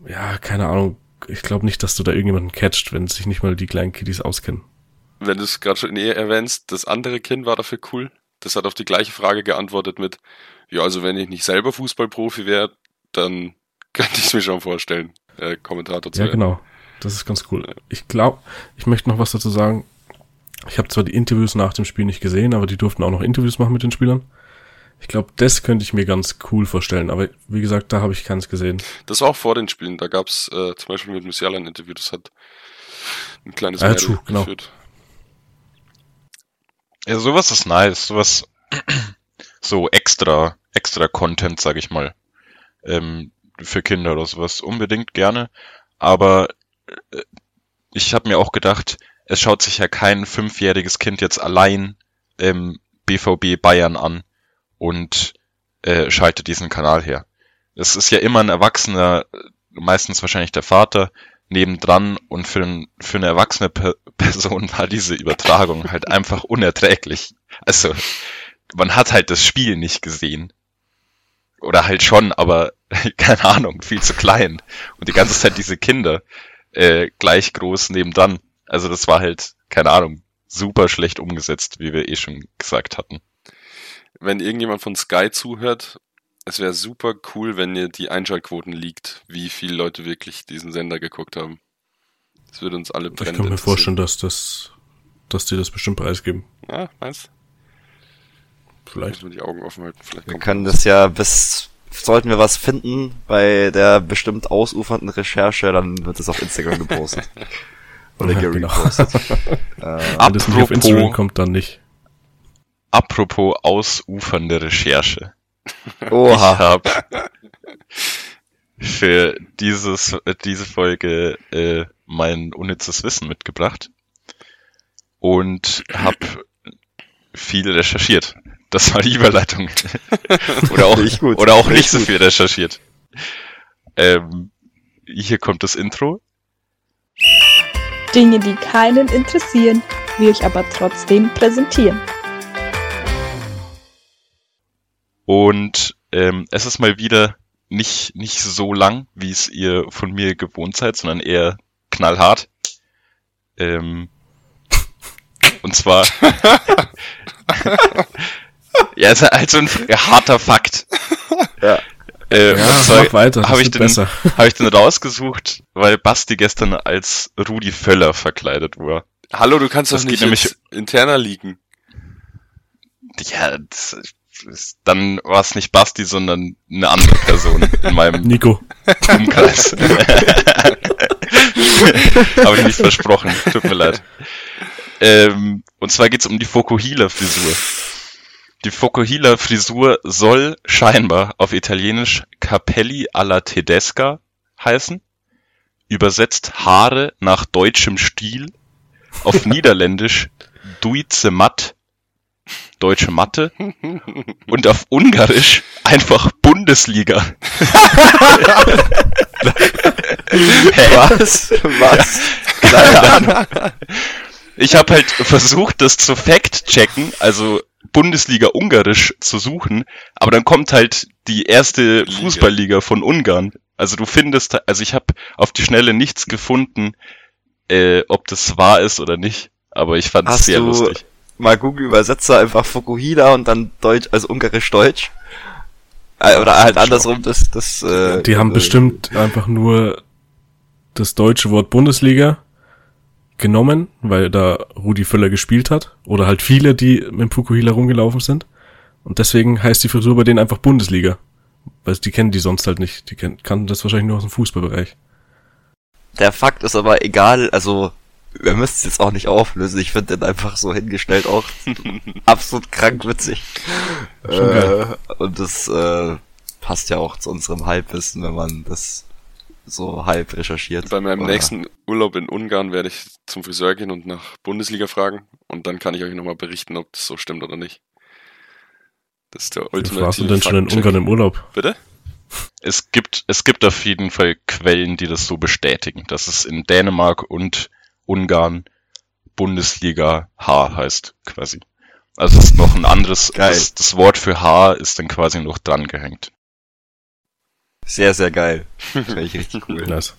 ja, keine Ahnung. Ich glaube nicht, dass du da irgendjemanden catcht, wenn sich nicht mal die kleinen Kiddies auskennen. Wenn du es gerade schon näher erwähnst, das andere Kind war dafür cool. Das hat auf die gleiche Frage geantwortet mit, ja, also wenn ich nicht selber Fußballprofi wäre, dann könnte ich es mir schon vorstellen, äh, Kommentator zu Ja, werden. genau. Das ist ganz cool. Ich glaube, ich möchte noch was dazu sagen. Ich habe zwar die Interviews nach dem Spiel nicht gesehen, aber die durften auch noch Interviews machen mit den Spielern. Ich glaube, das könnte ich mir ganz cool vorstellen. Aber wie gesagt, da habe ich keins gesehen. Das war auch vor den Spielen. Da gab's äh, zum Beispiel mit Musiala ein Interview, das hat ein kleines Ah, true, genau. geführt. Ja, sowas ist nice, sowas so extra, extra Content, sag ich mal, ähm, für Kinder oder sowas unbedingt gerne. Aber äh, ich habe mir auch gedacht, es schaut sich ja kein fünfjähriges Kind jetzt allein ähm, BVB Bayern an und äh, schaltet diesen Kanal her. Es ist ja immer ein Erwachsener, meistens wahrscheinlich der Vater, nebendran und für, ein, für eine erwachsene per Person war diese Übertragung halt einfach unerträglich. Also, man hat halt das Spiel nicht gesehen. Oder halt schon, aber keine Ahnung, viel zu klein. Und die ganze Zeit diese Kinder äh, gleich groß nebendran. Also das war halt, keine Ahnung, super schlecht umgesetzt, wie wir eh schon gesagt hatten. Wenn irgendjemand von Sky zuhört, es wäre super cool, wenn ihr die Einschaltquoten liegt, wie viele Leute wirklich diesen Sender geguckt haben. Das würde uns alle Ich brennend kann mir vorstellen, dass das, dass die das bestimmt preisgeben. Ja, meinst Vielleicht. Muss man die Augen offen halten. Vielleicht Wir können das ja bis, sollten wir was finden bei der bestimmt ausufernden Recherche, dann wird es auf Instagram gepostet. Oder Ja, genau. gerepostet. äh, Wenn das nicht auf Instagram Apropos, kommt, dann nicht. apropos ausufernde Recherche. Ich oha. habe für dieses, äh, diese Folge äh, mein unnützes Wissen mitgebracht und habe viel recherchiert. Das war die Überleitung. oder auch, ich gut. oder auch nicht ich so gut. viel recherchiert. Ähm, hier kommt das Intro. Dinge, die keinen interessieren, wir euch aber trotzdem präsentieren. Und ähm, es ist mal wieder nicht, nicht so lang, wie es ihr von mir gewohnt seid, sondern eher knallhart. Ähm, und zwar. ja, ist halt so ein harter Fakt. Ja. Äh, Ja, und zwar mach weiter, das habe ich, den, besser. hab ich den rausgesucht, weil Basti gestern als Rudi Völler verkleidet war. Hallo, du kannst Das doch nicht nämlich- interner liegen. Ja, das, ist- dann war es nicht Basti, sondern eine andere Person in meinem Nico. Umkreis. Habe ich nicht versprochen. Tut mir leid. Ähm, und zwar geht's um die Fokuhila-Frisur. Die Fokuhila-Frisur soll scheinbar auf Italienisch Capelli alla Tedesca heißen. Übersetzt Haare nach deutschem Stil. Auf Niederländisch Duize Matt. Deutsche Matte. Und auf Ungarisch einfach Bundesliga. Was? Was? Keine Ahnung. Ich habe halt versucht, das zu fact-checken, also Bundesliga Ungarisch zu suchen, aber dann kommt halt die erste Liga. Fußballliga von Ungarn. Also du findest, also ich habe auf die Schnelle nichts gefunden, äh, ob das wahr ist oder nicht, aber ich fand es sehr du lustig. Mal Google Übersetzer einfach Fukuhila und dann Deutsch, also Ungarisch-Deutsch? Äh, Oder halt andersrum, das, das, äh, Die haben äh, bestimmt einfach nur das deutsche Wort Bundesliga genommen, weil da Rudi Völler gespielt hat. Oder halt viele, die mit Fukuhila rumgelaufen sind. Und deswegen heißt die Frisur bei denen einfach Bundesliga. Weil die kennen die sonst halt nicht. Die kennen, kannten das wahrscheinlich nur aus dem Fußballbereich. Der Fakt ist aber egal, also, wir müssen es jetzt auch nicht auflösen. Ich finde den einfach so hingestellt auch absolut krank witzig. Schon geil. Äh, und das, äh, passt ja auch zu unserem Halbwissen, wenn man das so halb recherchiert. Bei meinem Oder- nächsten Urlaub in Ungarn werde ich zum Friseur gehen und nach Bundesliga fragen und dann kann ich euch nochmal berichten, ob das so stimmt oder nicht. Das ist der Wo warst du ultimative denn schon in. Ungarn im Urlaub? Bitte? Es gibt, es gibt auf jeden Fall Quellen, die das so bestätigen, dass es in Dänemark und Ungarn Bundesliga H heißt, quasi. Also es ist noch ein anderes, Geil. das, das Wort für H ist dann quasi noch dran gehängt. Sehr, sehr geil. Finde ich richtig cool. Nice.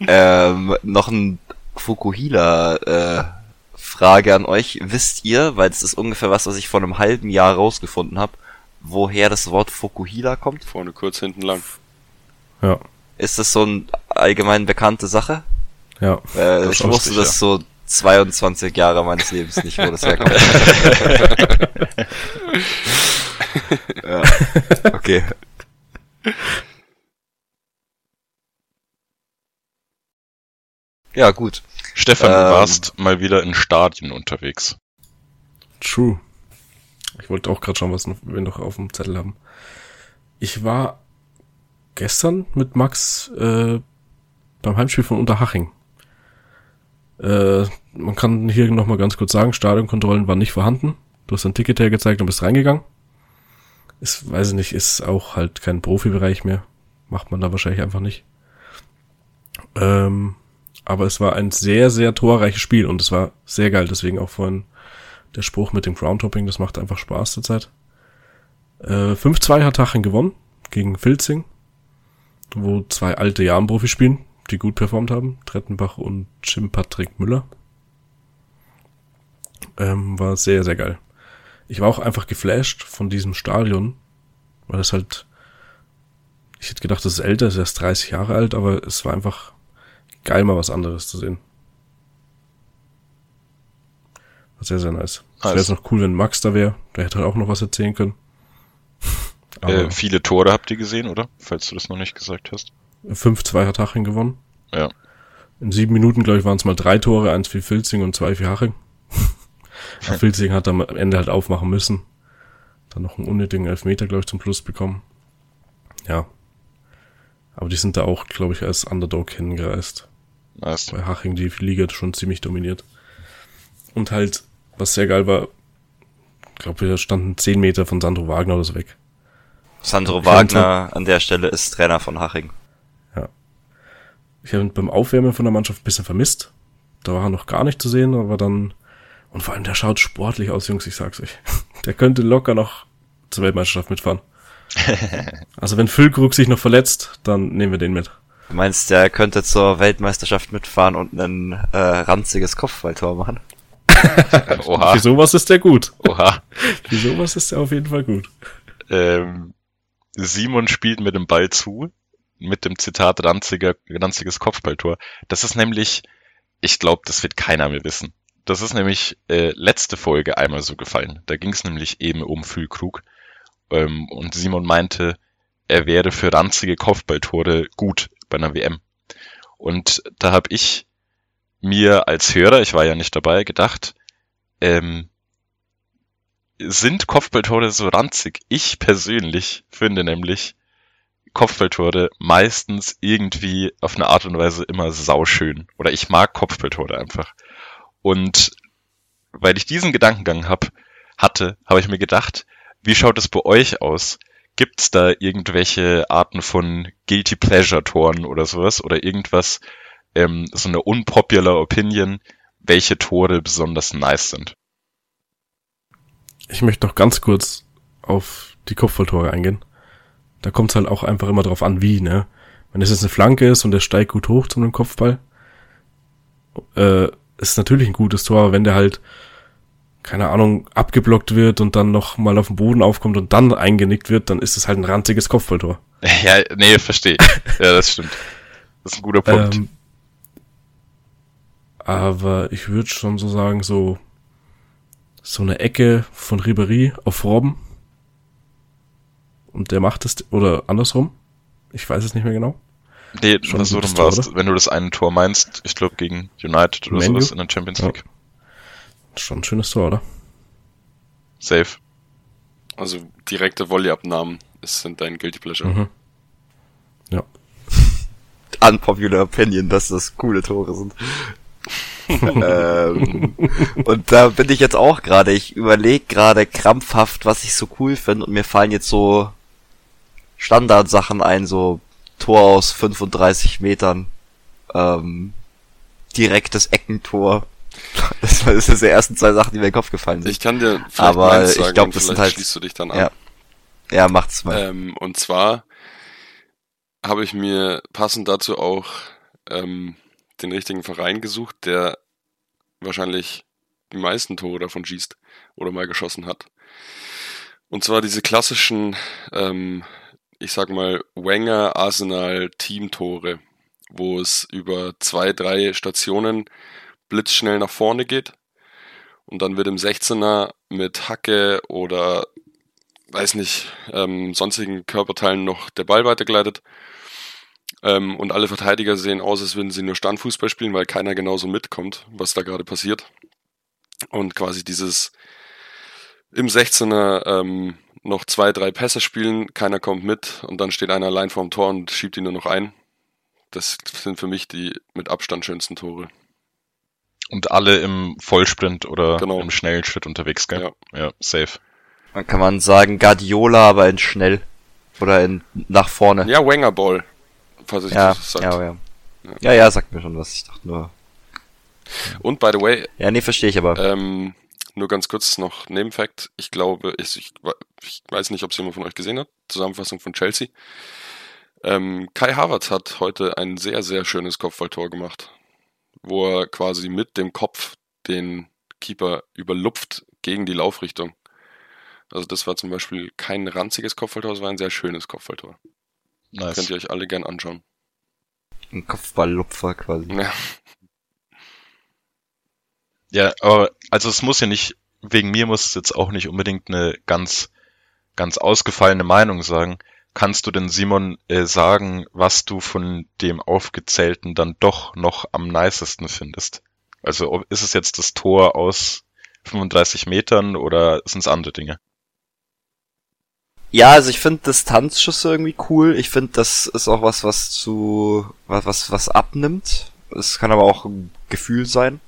ähm, noch ein Fukuhila, äh, Frage an euch. Wisst ihr, weil das ist ungefähr was, was ich vor einem halben Jahr rausgefunden habe, woher das Wort Fukuhila kommt? Vorne kurz, hinten lang. Ja, Ist das so eine allgemein bekannte Sache? Ja. Äh, Das ich wusste ich, das so 22 Jahre meines Lebens nicht, wo das herkommt. ja. Okay. Ja, gut. Stefan, du Ähm. warst mal wieder in Stadien unterwegs. True. Ich wollte auch gerade schauen, was noch- wir noch auf dem Zettel haben. Ich war gestern mit Max äh, beim Heimspiel von Unterhaching. Äh, man kann hier nochmal ganz kurz sagen, Stadionkontrollen waren nicht vorhanden. Du hast ein Ticket hergezeigt und bist reingegangen. Ist, weiß ich nicht, ist auch halt kein Profibereich mehr. Macht man da wahrscheinlich einfach nicht. Ähm, aber es war ein sehr, sehr torreiches Spiel und es war sehr geil. Deswegen auch vorhin der Spruch mit dem Groundhopping, das macht einfach Spaß zurzeit. Äh, 5-2 hat Haching gewonnen gegen Filzing, wo zwei alte Jahrenprofi spielen, die gut performt haben. Trettenbach und Jim Patrick Müller. Ähm, war sehr, sehr geil. Ich war auch einfach geflasht von diesem Stadion, weil es halt, ich hätte gedacht, das ist älter, es ist erst 30 Jahre alt, aber es war einfach geil, mal was anderes zu sehen. War sehr, sehr nice. Es wäre Nice. jetzt noch cool, wenn Max da wäre. Der hätte halt auch noch was erzählen können. Äh, viele Tore habt ihr gesehen, oder? Falls du das noch nicht gesagt hast. 5-2 hat Haching gewonnen. Ja. In sieben Minuten, glaube ich, waren es mal drei Tore, eins für Filzing und zwei für Haching. Aber Filzing hat dann am Ende halt aufmachen müssen. Dann noch einen unnötigen Elfmeter, glaube ich, zum Schluss bekommen. Ja. Aber die sind da auch, glaube ich, als Underdog hingereist. Nice. Bei Haching die Liga schon ziemlich dominiert. Und halt, was sehr geil war, ich glaube, wir standen zehn Meter von Sandro Wagner oder so weg. Sandro Wagner an der Stelle ist Trainer von Haching. Ich habe ihn beim Aufwärmen von der Mannschaft ein bisschen vermisst. Da war er noch gar nicht zu sehen, aber dann, und vor allem der schaut sportlich aus, Jungs, ich sag's euch. Der könnte locker noch zur Weltmeisterschaft mitfahren. Also wenn Füllkrug sich noch verletzt, dann nehmen wir den mit. Du meinst, der könnte zur Weltmeisterschaft mitfahren und ein äh, ranziges Kopfballtor machen? Oha. Für sowas ist der gut. Oha. Für sowas ist er auf jeden Fall gut. Ähm, Simon spielt mit dem Ball zu, mit dem Zitat ranziger, ranziges Kopfballtor. Das ist nämlich, ich glaube, das wird keiner mehr wissen. Das ist nämlich äh, letzte Folge einmal so gefallen. Da ging es nämlich eben um Füllkrug. Ähm, und Simon meinte, er wäre für ranzige Kopfballtore gut bei einer WM. Und da habe ich mir als Hörer, ich war ja nicht dabei, gedacht, ähm, sind Kopfballtore so ranzig? Ich persönlich finde nämlich Kopfballtore meistens irgendwie auf eine Art und Weise immer sauschön. Oder ich mag Kopfballtore einfach. Und weil ich diesen Gedankengang hab, hatte, habe ich mir gedacht, wie schaut es bei euch aus? Gibt's da irgendwelche Arten von Guilty Pleasure Toren oder sowas? Oder irgendwas, ähm, so eine unpopular Opinion, welche Tore besonders nice sind? Ich möchte noch ganz kurz auf die Kopfballtore eingehen. Da kommt es halt auch einfach immer drauf an, wie, ne? Wenn es jetzt eine Flanke ist und der steigt gut hoch zu einem Kopfball, äh, ist natürlich ein gutes Tor, aber wenn der halt, keine Ahnung, abgeblockt wird und dann noch mal auf den Boden aufkommt und dann eingenickt wird, dann ist es halt ein ranziges Kopfballtor. Ja, nee, verstehe. ja, das stimmt. Das ist ein guter Punkt. Ähm, aber ich würde schon so sagen, so so eine Ecke von Ribery auf Robben. Und der macht es, oder andersrum. Ich weiß es nicht mehr genau. Nee, schon das so rum warst, wenn du das eine Tor meinst, ich glaube gegen United oder Menu? sowas in der Champions League. Ja. Schon ein schönes Tor, oder? Safe. Also direkte Volleyabnahmen sind dein Guilty Pleasure. Mhm. Ja. Unpopular Opinion, dass das coole Tore sind. ähm, und da bin ich jetzt auch gerade. Ich überlege gerade krampfhaft, was ich so cool finde und mir fallen jetzt so Standardsachen ein, so Tor aus 35 Metern, ähm, direktes Eckentor. Das das sind die ersten zwei Sachen, die mir in den Kopf gefallen sind. Ich kann dir vielleicht Aber ich sagen glaub, und das sind halt- schließt du dich dann an. Ja. ja, macht's mal. Ähm, und zwar habe ich mir passend dazu auch ähm, den richtigen Verein gesucht, der wahrscheinlich die meisten Tore davon schießt oder mal geschossen hat. Und zwar diese klassischen, ähm, ich sag mal, Wenger Arsenal Teamtore, wo es über zwei, drei Stationen blitzschnell nach vorne geht und dann wird im 16er mit Hacke oder weiß nicht, ähm, sonstigen Körperteilen noch der Ball weitergeleitet. Ähm, und alle Verteidiger sehen aus, als würden sie nur Standfußball spielen, weil keiner genauso mitkommt, was da gerade passiert. Und quasi dieses im 16er ähm, noch zwei, drei Pässe spielen, keiner kommt mit und dann steht einer allein vorm Tor und schiebt ihn nur noch ein. Das sind für mich die mit Abstand schönsten Tore. Und alle im Vollsprint oder Genau. im schnellen Schritt unterwegs, gell? Ja. ja safe. Dann kann man sagen Guardiola, aber in schnell. Oder in nach vorne. Ja, Wenger Ball, falls ich ja, das sagt. ja, ja. Ja, ja, sagt mir schon was. Ich dachte nur. Und by the way, Ja, nee, verstehe ich aber. Ähm, nur ganz kurz noch Nebenfakt. Ich glaube, ich, ich, ich weiß nicht, ob es jemand von euch gesehen hat. Zusammenfassung von Chelsea. Ähm, Kai Havertz hat heute ein sehr, sehr schönes Kopfballtor gemacht, wo er quasi mit dem Kopf den Keeper überlupft gegen die Laufrichtung. Also das war zum Beispiel kein ranziges Kopfballtor, es war ein sehr schönes Kopfballtor. Nice. Könnt ihr euch alle gern anschauen. Ein Kopfballlupfer quasi. Ja, Ja, aber also es muss ja nicht, wegen mir muss es jetzt auch nicht unbedingt eine ganz, ganz ausgefallene Meinung sagen. Kannst du denn, Simon, äh, sagen, was du von dem Aufgezählten dann doch noch am nicesten findest? Also ist es jetzt das Tor aus 35 Metern oder sind es andere Dinge? Ja, also ich finde Distanzschüsse irgendwie cool. Ich finde, das ist auch was, was zu, was, was, was abnimmt. Es kann aber auch ein Gefühl sein.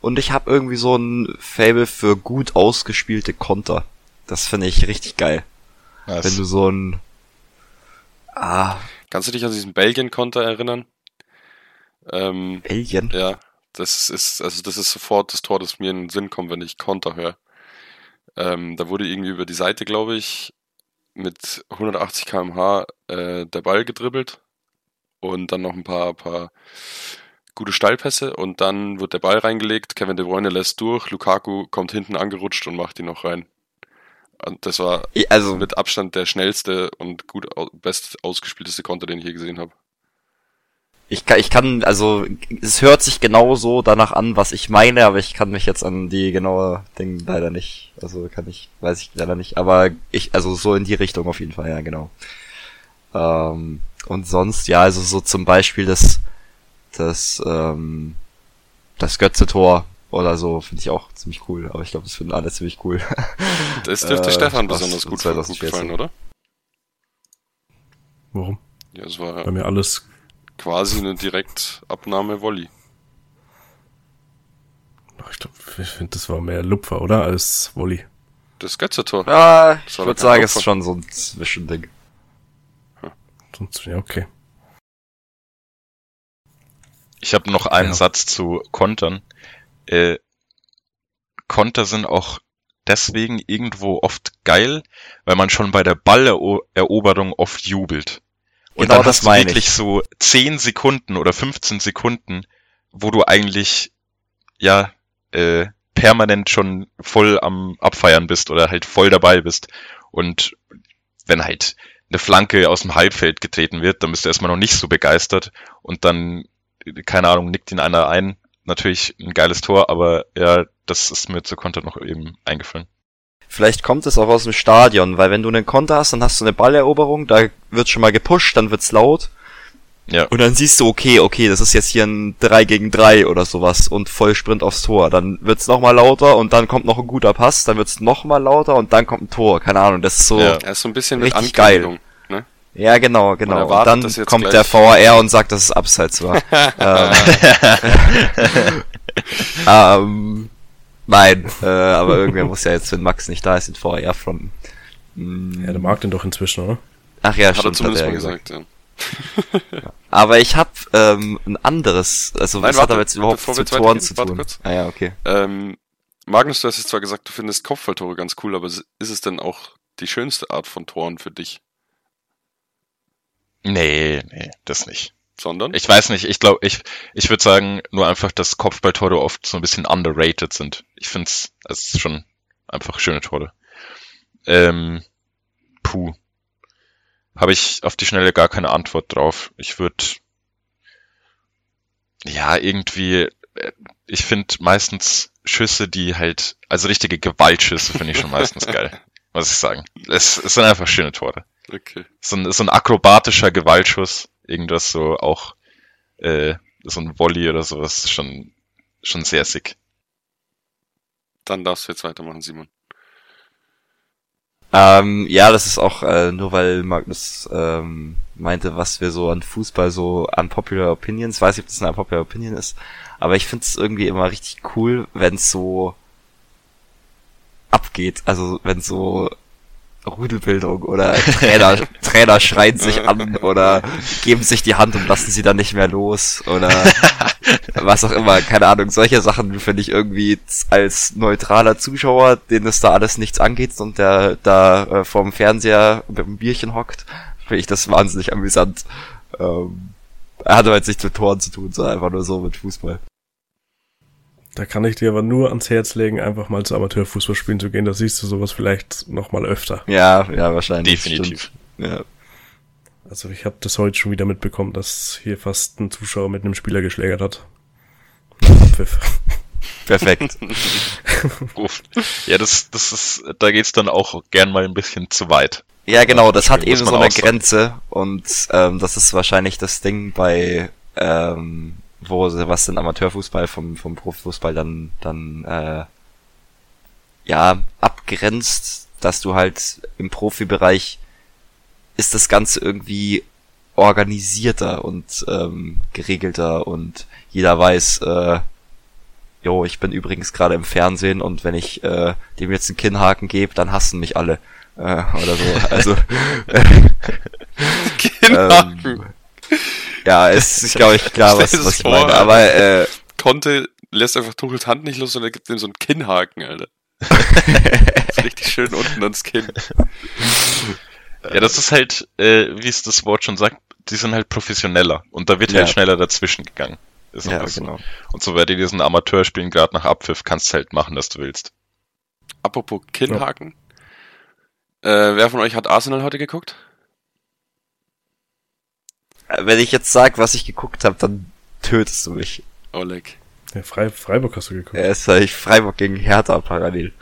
Und ich habe irgendwie so ein Fable für gut ausgespielte Konter. Das finde ich richtig geil. Nice. Wenn du so ein, ah, Kannst du dich an diesen Belgien-Konter erinnern? Ähm, Belgien. Ja, das ist, also das ist sofort das Tor, das mir in den Sinn kommt, wenn ich Konter höre. Ähm, da wurde irgendwie über die Seite, glaube ich, mit 180 km/h äh, der Ball gedribbelt und dann noch ein paar, paar gute Steilpässe und dann wird der Ball reingelegt, Kevin De Bruyne lässt durch, Lukaku kommt hinten angerutscht und macht ihn noch rein. Und das war Also, mit Abstand der schnellste und gut best ausgespielteste Konter, den ich je gesehen habe. Ich kann, ich kann, also es hört sich genauso danach an, was ich meine, aber ich kann mich jetzt an die genaue Ding leider nicht. Also kann ich, weiß ich leider nicht. Aber ich, also so in die Richtung auf jeden Fall, ja, genau. Ähm, und sonst, ja, also so zum Beispiel das, das, ähm, das Götze-Tor oder so finde ich auch ziemlich cool. Aber ich glaube, das finden alle ziemlich cool. Das dürfte Äh, Stefan besonders gut, 2014. gut gefallen, oder? Warum? Ja, es war Bei mir alles. quasi eine Direktabnahme-Volley. Ach, Ich glaube, ich finde, das war mehr Lupfer, oder? Als Volley. Das Götze-Tor. ja, ich würde sagen, es ist schon so ein Zwischending. Sonst, ja, okay. Ich habe noch einen Ja. Satz zu Kontern. Äh, Konter sind auch deswegen irgendwo oft geil, weil man schon bei der Balleroberung oft jubelt. Und Genau dann das hast du wirklich ich. so 10 Sekunden oder 15 Sekunden, wo du eigentlich ja äh, permanent schon voll am Abfeiern bist oder halt voll dabei bist. Und wenn halt eine Flanke aus dem Halbfeld getreten wird, dann bist du erstmal noch nicht so begeistert und dann, keine Ahnung, nickt ihn einer ein. Natürlich ein geiles Tor, aber ja, das ist mir zu Konter noch eben eingefallen. Vielleicht kommt es auch aus dem Stadion, weil wenn du einen Konter hast, dann hast du eine Balleroberung, da wird schon mal gepusht, dann wird's laut. Ja. Und dann siehst du, okay, okay, das ist jetzt hier ein 3 gegen 3 oder sowas und Vollsprint aufs Tor. Dann wird's noch mal lauter und dann kommt noch ein guter Pass, dann wird's noch mal lauter und dann kommt ein Tor. Keine Ahnung, das ist so. Ja. Ja, Er ist so ein bisschen mit Richtig Ankündigung. Ne? genau, genau. Und erwartet dann kommt gleich. der VAR und sagt, dass es abseits war. ähm, ähm, nein, äh, aber irgendwer muss ja jetzt, wenn Max nicht da ist, den VAR fronten. Hm. Ja, der mag den doch inzwischen, oder? Ach ja, Hat er stimmt, zumindest er mal gesagt. gesagt, ja. Aber ich habe ähm, ein anderes, also Nein, was warte, hat aber jetzt überhaupt zu jetzt Toren weitergehen, zu warte tun? kurz. Ah ja, okay. Ähm, Magnus, du hast jetzt zwar gesagt, du findest Kopfballtore ganz cool, aber ist es denn auch die schönste Art von Toren für dich? Nee, nee, das nicht. Sondern? Ich weiß nicht, ich glaube, ich, ich würde sagen, nur einfach, dass Kopfballtore oft so ein bisschen underrated sind. Ich finde es, es ist schon einfach schöne Tore. Ähm, puh. Habe ich auf die Schnelle gar keine Antwort drauf. Ich würde, ja, irgendwie, äh, ich finde meistens Schüsse, die halt, also richtige Gewaltschüsse finde ich schon meistens geil. Muss ich sagen. Es, es sind einfach schöne Tore Okay. so ein, so ein akrobatischer Gewaltschuss, irgendwas so auch, äh, so ein Volley oder sowas, ist schon, schon sehr sick. Dann darfst du jetzt weitermachen, Simon. Ähm, ja, das ist auch äh, nur weil Magnus ähm, meinte, was wir so an Fußball so an Popular Opinions, weiß nicht, ob das eine Popular Opinion ist, aber ich finde es irgendwie immer richtig cool, wenn es so abgeht, also wenn so Rudelbildung oder Trainer, Trainer schreien sich an oder geben sich die Hand und lassen sie dann nicht mehr los oder was auch immer, keine Ahnung, solche Sachen finde ich irgendwie als neutraler Zuschauer, den es da alles nichts angeht und der da äh, vorm Fernseher mit einem Bierchen hockt, finde ich das wahnsinnig amüsant. Ähm, er hat aber jetzt nichts mit Toren zu tun, sondern einfach nur so mit Fußball. Da kann ich dir aber nur ans Herz legen, einfach mal zu Amateurfußball spielen zu gehen. Da siehst du sowas vielleicht noch mal öfter. Ja, ja, wahrscheinlich. Definitiv. Ja. Also ich habe das heute schon wieder mitbekommen, dass hier fast ein Zuschauer mit einem Spieler geschlägert hat. Abpfiff. Perfekt. Ja, das, das ist, da geht's dann auch gern mal ein bisschen zu weit. Ja, genau, das hat eben so eine auch sagen. Grenze und ähm, das ist wahrscheinlich das Ding bei ähm, wo was den Amateurfußball vom vom Profifußball dann dann äh, ja abgrenzt, dass du halt im Profibereich ist das Ganze irgendwie organisierter und ähm, geregelter und jeder weiß, äh, jo, ich bin übrigens gerade im Fernsehen und wenn ich äh, dem jetzt einen Kinnhaken gebe, dann hassen mich alle äh, oder so. Also Kinnhaken. ähm, ja, es ist glaube ich klar, was, was ich vor, meine. Aber äh, Conte lässt einfach Tuchels Hand nicht los und er gibt ihm so einen Kinnhaken, Alter. Richtig schön unten ans Kinn. Ja, das ist halt, äh, wie es das Wort schon sagt, die sind halt professioneller und da wird Ja. halt schneller dazwischen gegangen. Ist ja, so. genau. Und so bei diesen Amateurspielen gerade nach Abpfiff kannst du halt machen, was du willst. Apropos Kinnhaken. Äh, wer von euch hat Arsenal heute geguckt? Wenn ich jetzt sag, was ich geguckt habe, dann tötest du mich. Oleg. Ja, Frei, Freiburg hast du geguckt. Er ist halt Freiburg gegen Hertha parallel.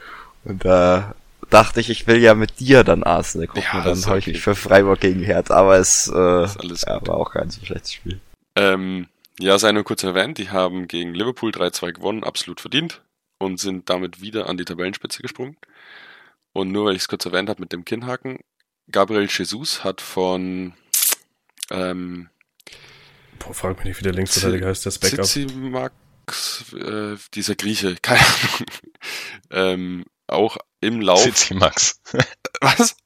Und da dachte ich, ich will ja mit dir dann Arsenal gucken. Ja, und dann habe ich mich für Freiburg gegen Hertha. Aber es äh, ja, war auch kein so schlechtes Spiel. Ähm, ja, sei nur kurz erwähnt, die haben gegen Liverpool 3-2 gewonnen, absolut verdient und sind damit wieder an die Tabellenspitze gesprungen. Und nur weil ich es kurz erwähnt habe mit dem Kinnhaken, Gabriel Jesus hat von ähm, Boah, frag mich nicht, wie der Linksverteidiger heißt, das Backup. Max, äh, dieser Grieche, keine Ahnung, ähm, auch im Lauf. Zizi Max. Was?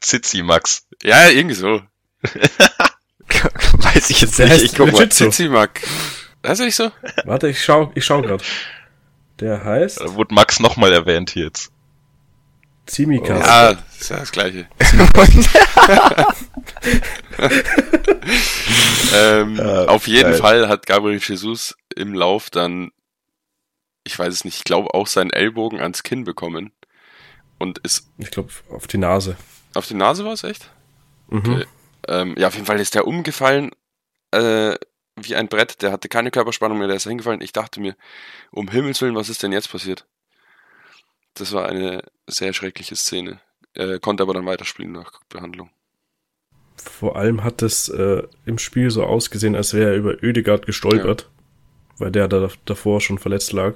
Zizi Max. Ja, irgendwie so. Weiß ich jetzt Der nicht. Ich guck mal. Zizimak. Heißt er nicht so? Warte, ich schau, ich schau grad. Der heißt Da wurde Max nochmal erwähnt hier jetzt. Zimikas. Ja, ist ja das gleiche. Ähm, Ja, auf jeden geil. Fall hat Gabriel Jesus im Lauf dann, ich weiß es nicht, ich glaube auch seinen Ellbogen ans Kinn bekommen und ist Ich glaube, auf die Nase. auf die Nase war es echt? Mhm. Okay. Ähm, ja, auf jeden Fall ist der umgefallen äh, wie ein Brett. Der hatte keine Körperspannung mehr, der ist hingefallen. Ich dachte mir, um Himmels Willen, was ist denn jetzt passiert? Das war eine sehr schreckliche Szene. Äh, konnte aber dann weiterspielen nach Behandlung. Vor allem hat es äh, im Spiel so ausgesehen, als wäre er über Ödegard gestolpert, weil der da davor schon verletzt lag.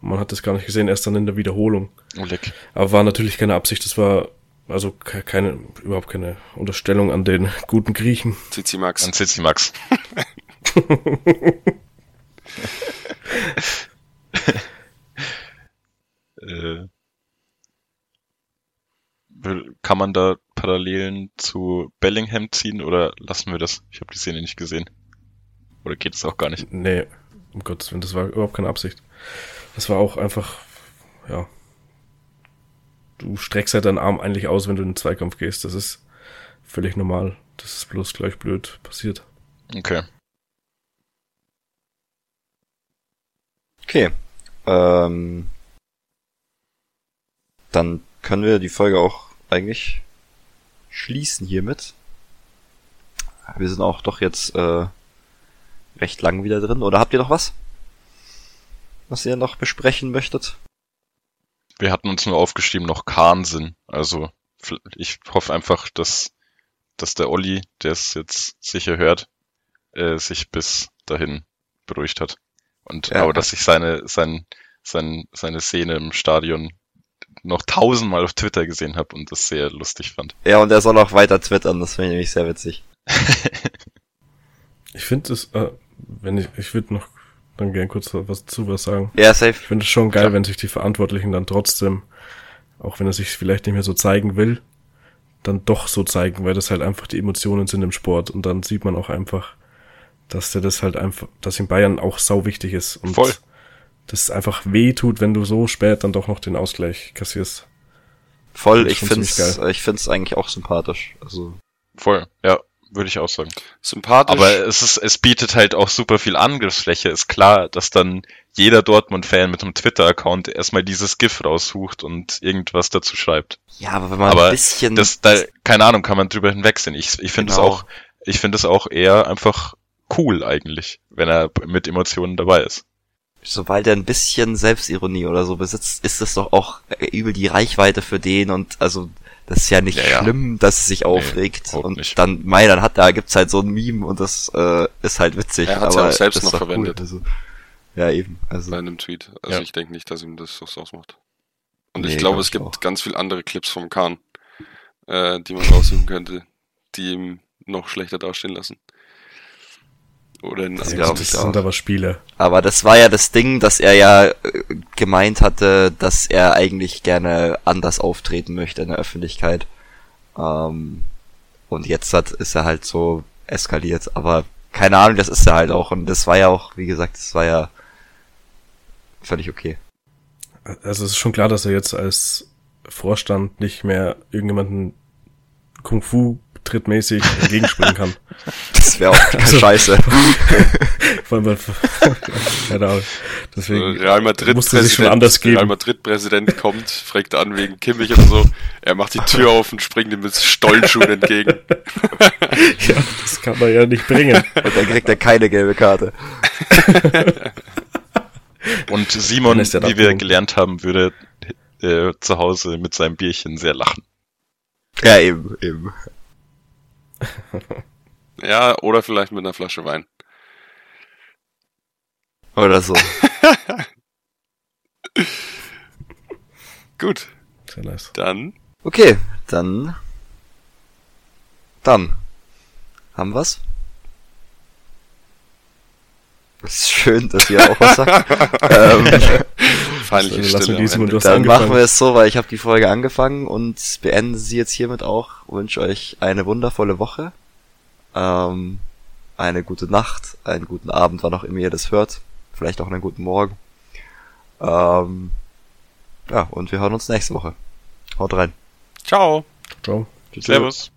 Und man hat das gar nicht gesehen, erst dann in der Wiederholung. Oleg. Aber war natürlich keine Absicht, das war also ke- keine, überhaupt keine Unterstellung an den guten Griechen. Zizi Max. An Zizi Max. äh, kann man da Parallelen zu Bellingham ziehen oder lassen wir das? Ich habe die Szene nicht gesehen. Oder geht es auch gar nicht? Nee, um Gottes Willen, das war überhaupt keine Absicht. Das war auch einfach, ja. Du streckst halt deinen Arm eigentlich aus, wenn du in den Zweikampf gehst. Das ist völlig normal. Das ist bloß gleich blöd passiert. Okay. Okay. Ähm, dann können wir die Folge auch eigentlich schließen hiermit. Wir sind auch doch jetzt äh, recht lang wieder drin. Oder habt ihr noch was? Was ihr noch besprechen möchtet? Wir hatten uns nur aufgeschrieben, noch Kahnsinn. Also ich hoffe einfach, dass, dass der Olli, der es jetzt sicher hört, äh, sich bis dahin beruhigt hat. Und Ja. aber dass ich seine, sein, sein, seine Szene im Stadion noch tausendmal auf Twitter gesehen habe und das sehr lustig fand. Ja, und er soll auch weiter twittern, das finde ich nämlich sehr witzig. Ich finde es, äh, wenn ich, ich würde noch dann gern kurz was zu was sagen. Ja, safe. Ich finde es schon geil, Klar. wenn sich die Verantwortlichen dann trotzdem, auch wenn er sich vielleicht nicht mehr so zeigen will, dann doch so zeigen, weil das halt einfach die Emotionen sind im Sport. Und dann sieht man auch einfach, dass der das halt einfach, dass in Bayern auch sau wichtig ist. Und Voll. Das einfach weh tut, wenn du so spät dann doch noch den Ausgleich kassierst. Voll, ich find's, ich find's eigentlich auch sympathisch. Also, Voll, ja, würde ich auch sagen. Sympathisch. Aber es ist, es bietet halt auch super viel Angriffsfläche. Ist klar, dass dann jeder Dortmund-Fan mit einem Twitter-Account erstmal dieses GIF raussucht und irgendwas dazu schreibt. ja, aber wenn man Aber ein bisschen, Das, da, keine Ahnung, kann man drüber hinwegsehen. Ich, ich finde es Genau. auch, ich finde es auch eher einfach cool eigentlich, wenn er mit Emotionen dabei ist. Sobald er ein bisschen Selbstironie oder so besitzt, ist das doch auch äh, übel die Reichweite für den und also das ist ja nicht Ja, ja. schlimm, dass es sich aufregt überhaupt und nicht. dann mei, dann hat da gibt's halt so ein Meme und das äh, ist halt witzig. Er hat's ja aber auch selbst noch verwendet. Also, ja eben, also bei einem Tweet. Also Ja. ich denke nicht, dass ihm das was ausmacht. Und Nee, ich glaube, glaub es ich gibt auch. ganz viele andere Clips vom Kahn, äh, die man raussuchen könnte, die ihm noch schlechter dastehen lassen. Oder in Das anderen glaub das sind aber Spiele. Aber das war ja das Ding, dass er ja äh, gemeint hatte, dass er eigentlich gerne anders auftreten möchte in der Öffentlichkeit. Ähm, und jetzt hat, ist er halt so eskaliert. Aber keine Ahnung, das ist er halt auch. Und das war ja auch, wie gesagt, das war ja völlig okay. Also es ist schon klar, dass er jetzt als Vorstand nicht mehr irgendjemanden Kung Fu trittmäßig entgegenspringen kann. Das wäre auch scheiße. Weil man, keine Ahnung. Deswegen Real Madrid musste sich schon anders Real geben. Madrid Präsident kommt, fragt an wegen Kimmich und so. Er macht die Tür auf und springt ihm mit Stollenschuhen entgegen. Ja, das kann man ja nicht bringen. Und dann kriegt er keine gelbe Karte. Und Simon, wie wir gelernt haben, würde äh, zu Hause mit seinem Bierchen sehr lachen. Ja, eben, eben. Ja, oder vielleicht mit einer Flasche Wein. Oder so. Gut, Sehr nice. dann Okay, dann. Dann. Haben wir's? ist schön, dass ihr auch was sagt. ähm, feindliche Also wir Stille. und was dann angefangen. machen wir es so, weil ich habe die Folge angefangen und beende sie jetzt hiermit auch. Wünsche euch eine wundervolle Woche. Ähm, eine gute Nacht, einen guten Abend, wann auch immer ihr das hört. Vielleicht auch einen guten Morgen. Ähm, ja, und wir hören uns nächste Woche. Haut rein. Ciao. Ciao. Servus.